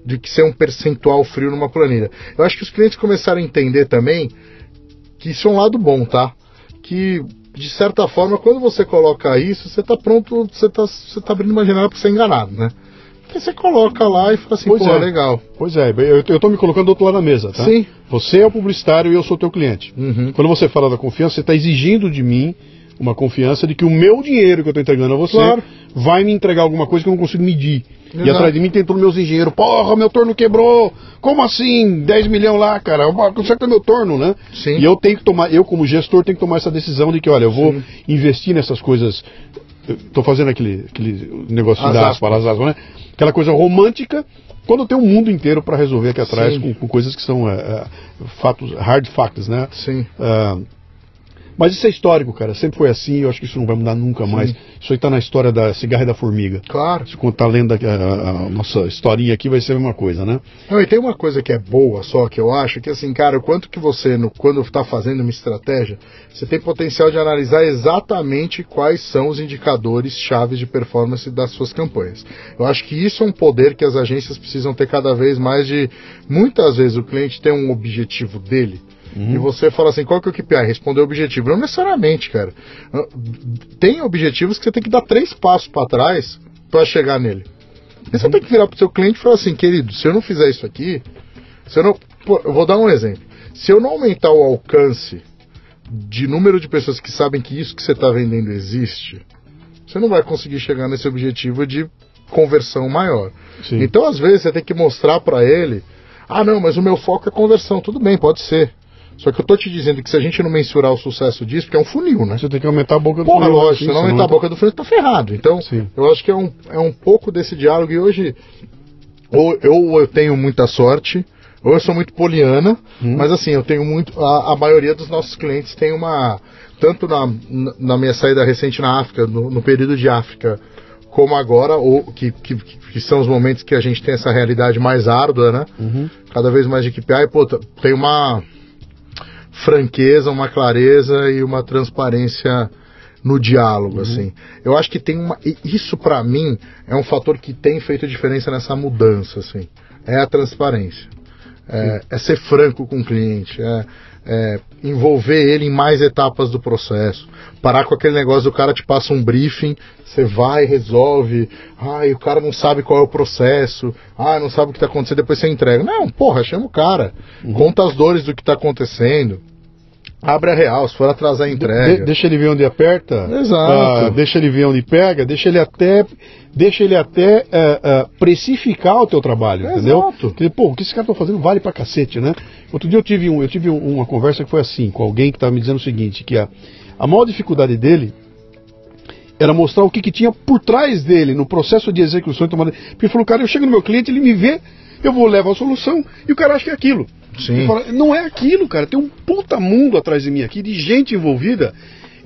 de que ser um percentual frio numa planilha. Eu acho que os clientes começaram a entender também que isso é um lado bom, tá? Que de certa forma, quando você coloca isso, você está pronto, você está você tá abrindo uma janela para ser enganado, né? Porque você coloca lá e fala assim, pois pô, é. legal. Pois é, eu, eu tô me colocando do outro lado da mesa, tá? Sim. Você é o publicitário e eu sou teu cliente. Uhum. Quando você fala da confiança, você está exigindo de mim uma confiança de que o meu dinheiro que eu estou entregando a você claro. vai me entregar alguma coisa que eu não consigo medir. Exato. E atrás de mim tem todos meus engenheiros. Porra, meu torno quebrou. Como assim? 10 milhões lá, cara. Conserta meu torno, né? Sim. E eu tenho que tomar, eu como gestor tenho que tomar essa decisão de que, olha, eu vou Sim. investir nessas coisas. Estou fazendo aquele, aquele negócio as das aspas, aspas, né? Aquela coisa romântica, quando tem um mundo inteiro para resolver aqui atrás com, com, coisas que são é, fatos, hard facts, né? Sim. Uh, Mas isso é histórico, cara. Sempre foi assim. Eu acho que isso não vai mudar nunca Sim. mais. Isso aí tá na história da cigarra e da formiga. Claro. Se contar lendo a, a- a nossa historinha aqui, vai ser a mesma coisa, né? Não, e tem uma coisa que é boa só, que eu acho, que assim, cara, o quanto que você, no, quando está fazendo uma estratégia, você tem potencial de analisar exatamente quais são os indicadores chaves de performance das suas campanhas. Eu acho que isso é um poder que as agências precisam ter cada vez mais de. Muitas vezes o cliente tem um objetivo dele. E você fala assim, qual que é o KPI? Responder o objetivo. Não necessariamente, cara. Ah, Tem objetivos que você tem que dar três passos para trás para chegar nele. E você tem que virar pro seu cliente e falar assim, querido, se eu não fizer isso aqui, se eu não. Pô, eu vou dar um exemplo. Se eu não aumentar o alcance de número de pessoas que sabem que isso que você está vendendo existe, você não vai conseguir chegar nesse objetivo de conversão maior. Sim. Então, às vezes, você tem que mostrar para ele: ah, não, mas o meu foco é conversão. Tudo bem, pode ser. Só que eu tô te dizendo que se a gente não mensurar o sucesso disso, porque é um funil, né? Você tem que aumentar a boca do Porra, funil, lógico, assim, se não aumentar a boca do funil, tá ferrado. Então, Sim. eu acho que é um, é um pouco desse diálogo e hoje, ou eu, eu tenho muita sorte, ou eu sou muito poliana, mas assim, eu tenho muito. A, a maioria dos nossos clientes tem uma. Tanto na, na- minha saída recente na África, no, no período de África, como agora, ou que, que, que são os momentos que a gente tem essa realidade mais árdua, né? Uhum. Cada vez mais de KPI, pô, t- tem uma franqueza, uma clareza e uma transparência no diálogo, assim. Eu acho que tem uma. Isso pra mim é um fator que tem feito diferença nessa mudança, assim. É a transparência. É, é ser franco com o cliente, é, é envolver ele em mais etapas do processo. Parar com aquele negócio do cara te passa um briefing, você vai, resolve. Ai, o cara não sabe qual é o processo. Ah, não sabe o que está acontecendo, depois você entrega. Não, porra, chama o cara. Conta as dores do que está acontecendo. Abre a real, se for atrasar a De- entrega. deixa ele ver onde aperta. Exato. ah, deixa ele ver onde pega. Deixa ele até, deixa ele até ah, ah, precificar o teu trabalho, entendeu? Exato. Porque, pô, o que esse cara tá fazendo vale pra cacete, né? Outro dia eu tive, um, eu tive um- uma conversa que foi assim, com alguém que tava me dizendo o seguinte, que a, a maior dificuldade dele era mostrar o que, que tinha por trás dele no processo de execução e tomada. Porque ele falou, cara, eu chego no meu cliente, ele me vê, eu vou levar a solução e o cara acha que é aquilo. Sim. Fala, não é aquilo, cara. Tem um puta mundo atrás de mim aqui, de gente envolvida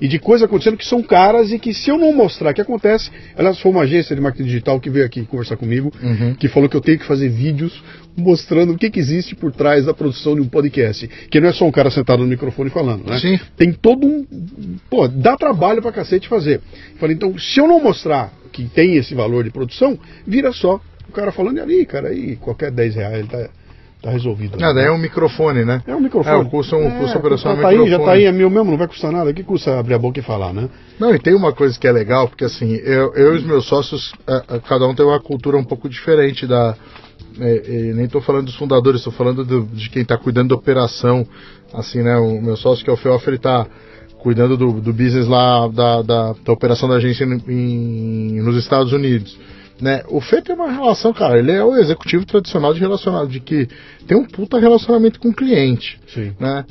e de coisas acontecendo que são caras e que se eu não mostrar o que acontece. Aliás, foi uma agência de marketing digital que veio aqui conversar comigo, Uhum. que falou que eu tenho que fazer vídeos mostrando o que, que existe por trás da produção de um podcast. Que não é só um cara sentado no microfone falando, né? Sim. Tem todo um. Pô, dá trabalho pra cacete fazer. Falei, então, se eu não mostrar que tem esse valor de produção, vira só o cara falando ali, cara, aí qualquer 10 reais ele tá, tá resolvido. Ah, daí é um microfone, né? É um microfone. É, o custo, um, custo operacional tá, tá aí, já microfone. tá aí, é meu mesmo, não vai custar nada. O que custa abrir a boca e falar, né? Não, e tem uma coisa que é legal, porque assim, eu, eu e os meus sócios, eh, eh, cada um tem uma cultura um pouco diferente da. eh, eh, nem estou falando dos fundadores, estou falando do- de quem está cuidando da operação. Assim, né? O meu sócio, que é o Feoff, ele está cuidando do, do business lá, da, da, da operação da agência em- em- nos Estados Unidos. Né? O Fê tem uma relação, cara, ele é o executivo tradicional de relacionado, de que tem um puta relacionamento com o cliente Sim. né?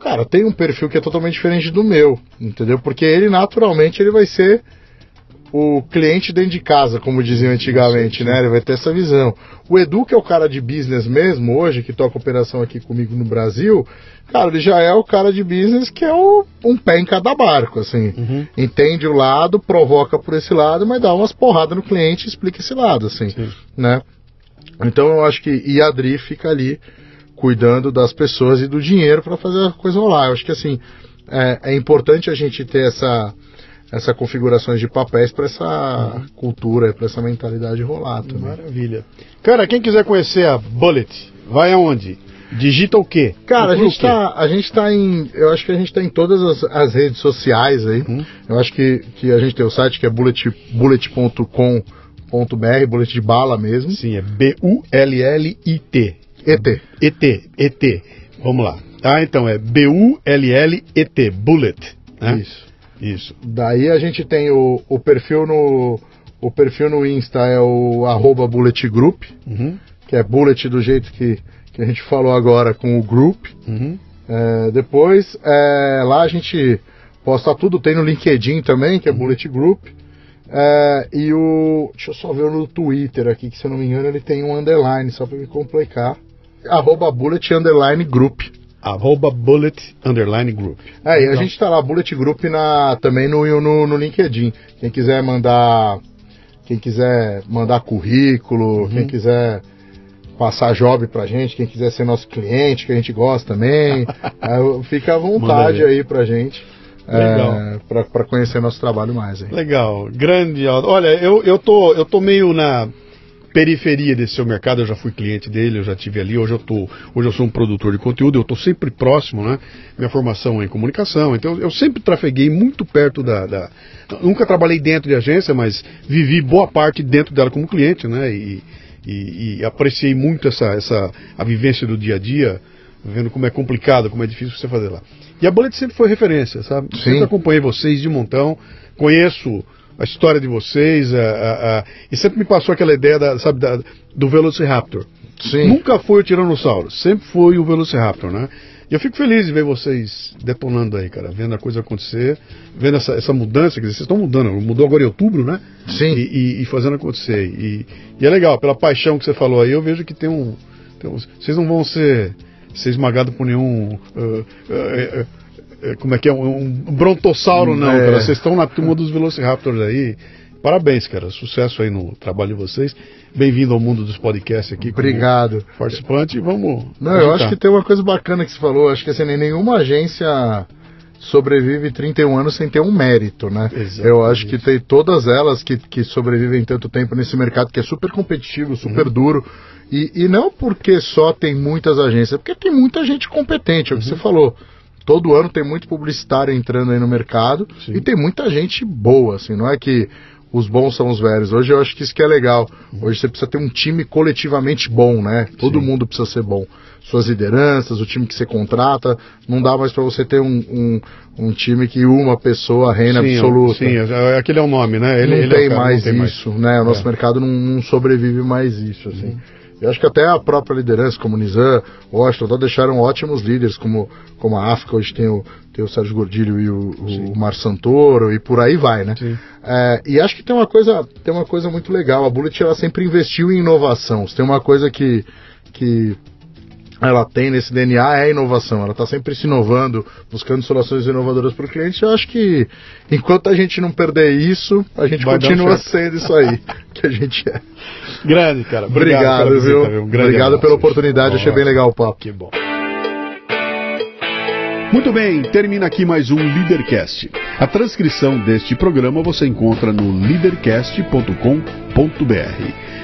Cara, tem um perfil que é totalmente diferente do meu, entendeu? Porque ele naturalmente ele vai ser o cliente dentro de casa, como diziam antigamente, né? Ele vai ter essa visão. O Edu, que é o cara de business mesmo hoje, que toca operação aqui comigo no Brasil, cara, ele já é o cara de business que é o, um pé em cada barco, assim. Uhum. Entende o lado, provoca por esse lado, mas dá umas porradas no cliente e explica esse lado, assim, Sim. né? Então eu acho que e a Adri fica ali cuidando das pessoas e do dinheiro para fazer a coisa rolar. Eu acho que assim é, é importante a gente ter essa essa configurações de papéis para essa cultura, para essa mentalidade rolar também. Maravilha. Cara, quem quiser conhecer a Bullet, vai aonde? Digita o quê? Cara, a gente tá, a gente tá em, eu acho que a gente tá em todas as, as redes sociais aí. Hum. Eu acho que, que a gente tem o site que é bullet, bullet.com.br, bullet de bala mesmo. Sim, é B-U-L-L-I-T. ET. ET, ET. Vamos lá. Tá, então é B-U-L-L-E-T, Bullet. Né? Isso. Isso. Daí a gente tem o, o perfil no o perfil no Insta é o arroba Bullet Group, Uhum, que é Bullet do jeito que, que a gente falou agora com o Group. uhum. É, depois é, lá a gente posta tudo, tem no LinkedIn também, que é Bullet Group. É, e o. Deixa eu só ver no Twitter aqui, que se eu não me engano ele tem um underline, só para me complicar. Arroba Bullet Underline Group. Arroba bullet underline group. É, e a gente tá lá, Bullet Group na, também no, no, no LinkedIn. Quem quiser mandar. Quem quiser mandar currículo, quem quiser passar job pra gente, quem quiser ser nosso cliente, que a gente gosta também, é, fica à vontade aí. aí pra gente. Legal. É, pra conhecer nosso trabalho mais aí. Legal, grande. Olha, eu, eu, tô, eu tô meio na periferia desse seu mercado, eu já fui cliente dele, eu já tive ali, hoje eu tô, hoje eu sou um produtor de conteúdo, eu tô sempre próximo, né? Minha formação é em comunicação, então eu sempre trafeguei muito perto da, da- nunca trabalhei dentro de agência, mas vivi boa parte dentro dela como cliente, né? E, e, e apreciei muito essa, essa a vivência do dia a dia, vendo como é complicado, como é difícil você fazer lá. E a Bullet sempre foi referência, sabe? Sim. Sempre acompanhei vocês de montão, conheço a história de vocês, a- a- a- e sempre me passou aquela ideia da, sabe, da- do Velociraptor. Sim. Nunca foi o Tiranossauro, sempre foi o Velociraptor, né? E eu fico feliz de ver vocês detonando aí, cara, vendo a coisa acontecer, vendo essa, essa mudança, quer dizer, vocês estão mudando, mudou agora em outubro, né? Sim. E, e- e fazendo acontecer. E, e é legal, pela paixão que você falou aí, eu vejo que tem um. tem um- vocês não vão ser, ser esmagados por nenhum. ah, ah, ah, como é que é? Um, brontossauro, não, É. cara. Vocês estão na turma dos Velociraptors aí. Parabéns, cara. Sucesso aí no trabalho de vocês. Bem-vindo ao mundo dos podcasts aqui. Obrigado. Participante, vamos. Não, eu acho que tem uma coisa bacana que você falou. Acho que assim, nem- nenhuma agência sobrevive 31 anos sem ter um mérito, né? Exatamente. Eu acho que tem todas elas que, que sobrevivem tanto tempo nesse mercado que é super competitivo, super Uhum. duro. E, e não porque só tem muitas agências, é porque tem muita gente competente, é o que Uhum. você falou. Todo ano tem muito publicitário entrando aí no mercado Sim. e tem muita gente boa, assim, não é que os bons são os velhos. Hoje eu acho que isso que é legal. Hoje você precisa ter um time coletivamente bom, né? Todo Sim. mundo precisa ser bom. Suas lideranças, o time que você contrata, não dá mais para você ter um, um, um time que uma pessoa reina Sim, absoluta. Sim, é- aquele é o nome, né? Ele, não ele é o tem não mais tem isso, né? O nosso É. mercado não, não sobrevive mais isso, assim. Eu acho que até a própria liderança, como o Nizam, Washington, tal, deixaram ótimos líderes, como, como a África, hoje tem o, tem o Sérgio Gordilho e o, o Mar Santoro, e por aí vai, né? É, e acho que tem uma coisa, tem uma coisa muito legal. A Bullet ela sempre investiu em inovação. Se tem uma coisa que, que ela tem nesse DNA é a inovação. Ela está sempre se inovando, buscando soluções inovadoras para o cliente. Eu acho que enquanto a gente não perder isso, a gente Vai continua sendo isso aí que a gente é. Grande, cara. Obrigado, pela viu? visita, Um grande Obrigado abraço. pela oportunidade. Achei bem legal o papo. Que bom. Muito bem, termina aqui mais um Leadercast. A transcrição deste programa você encontra no leadercast.com.br.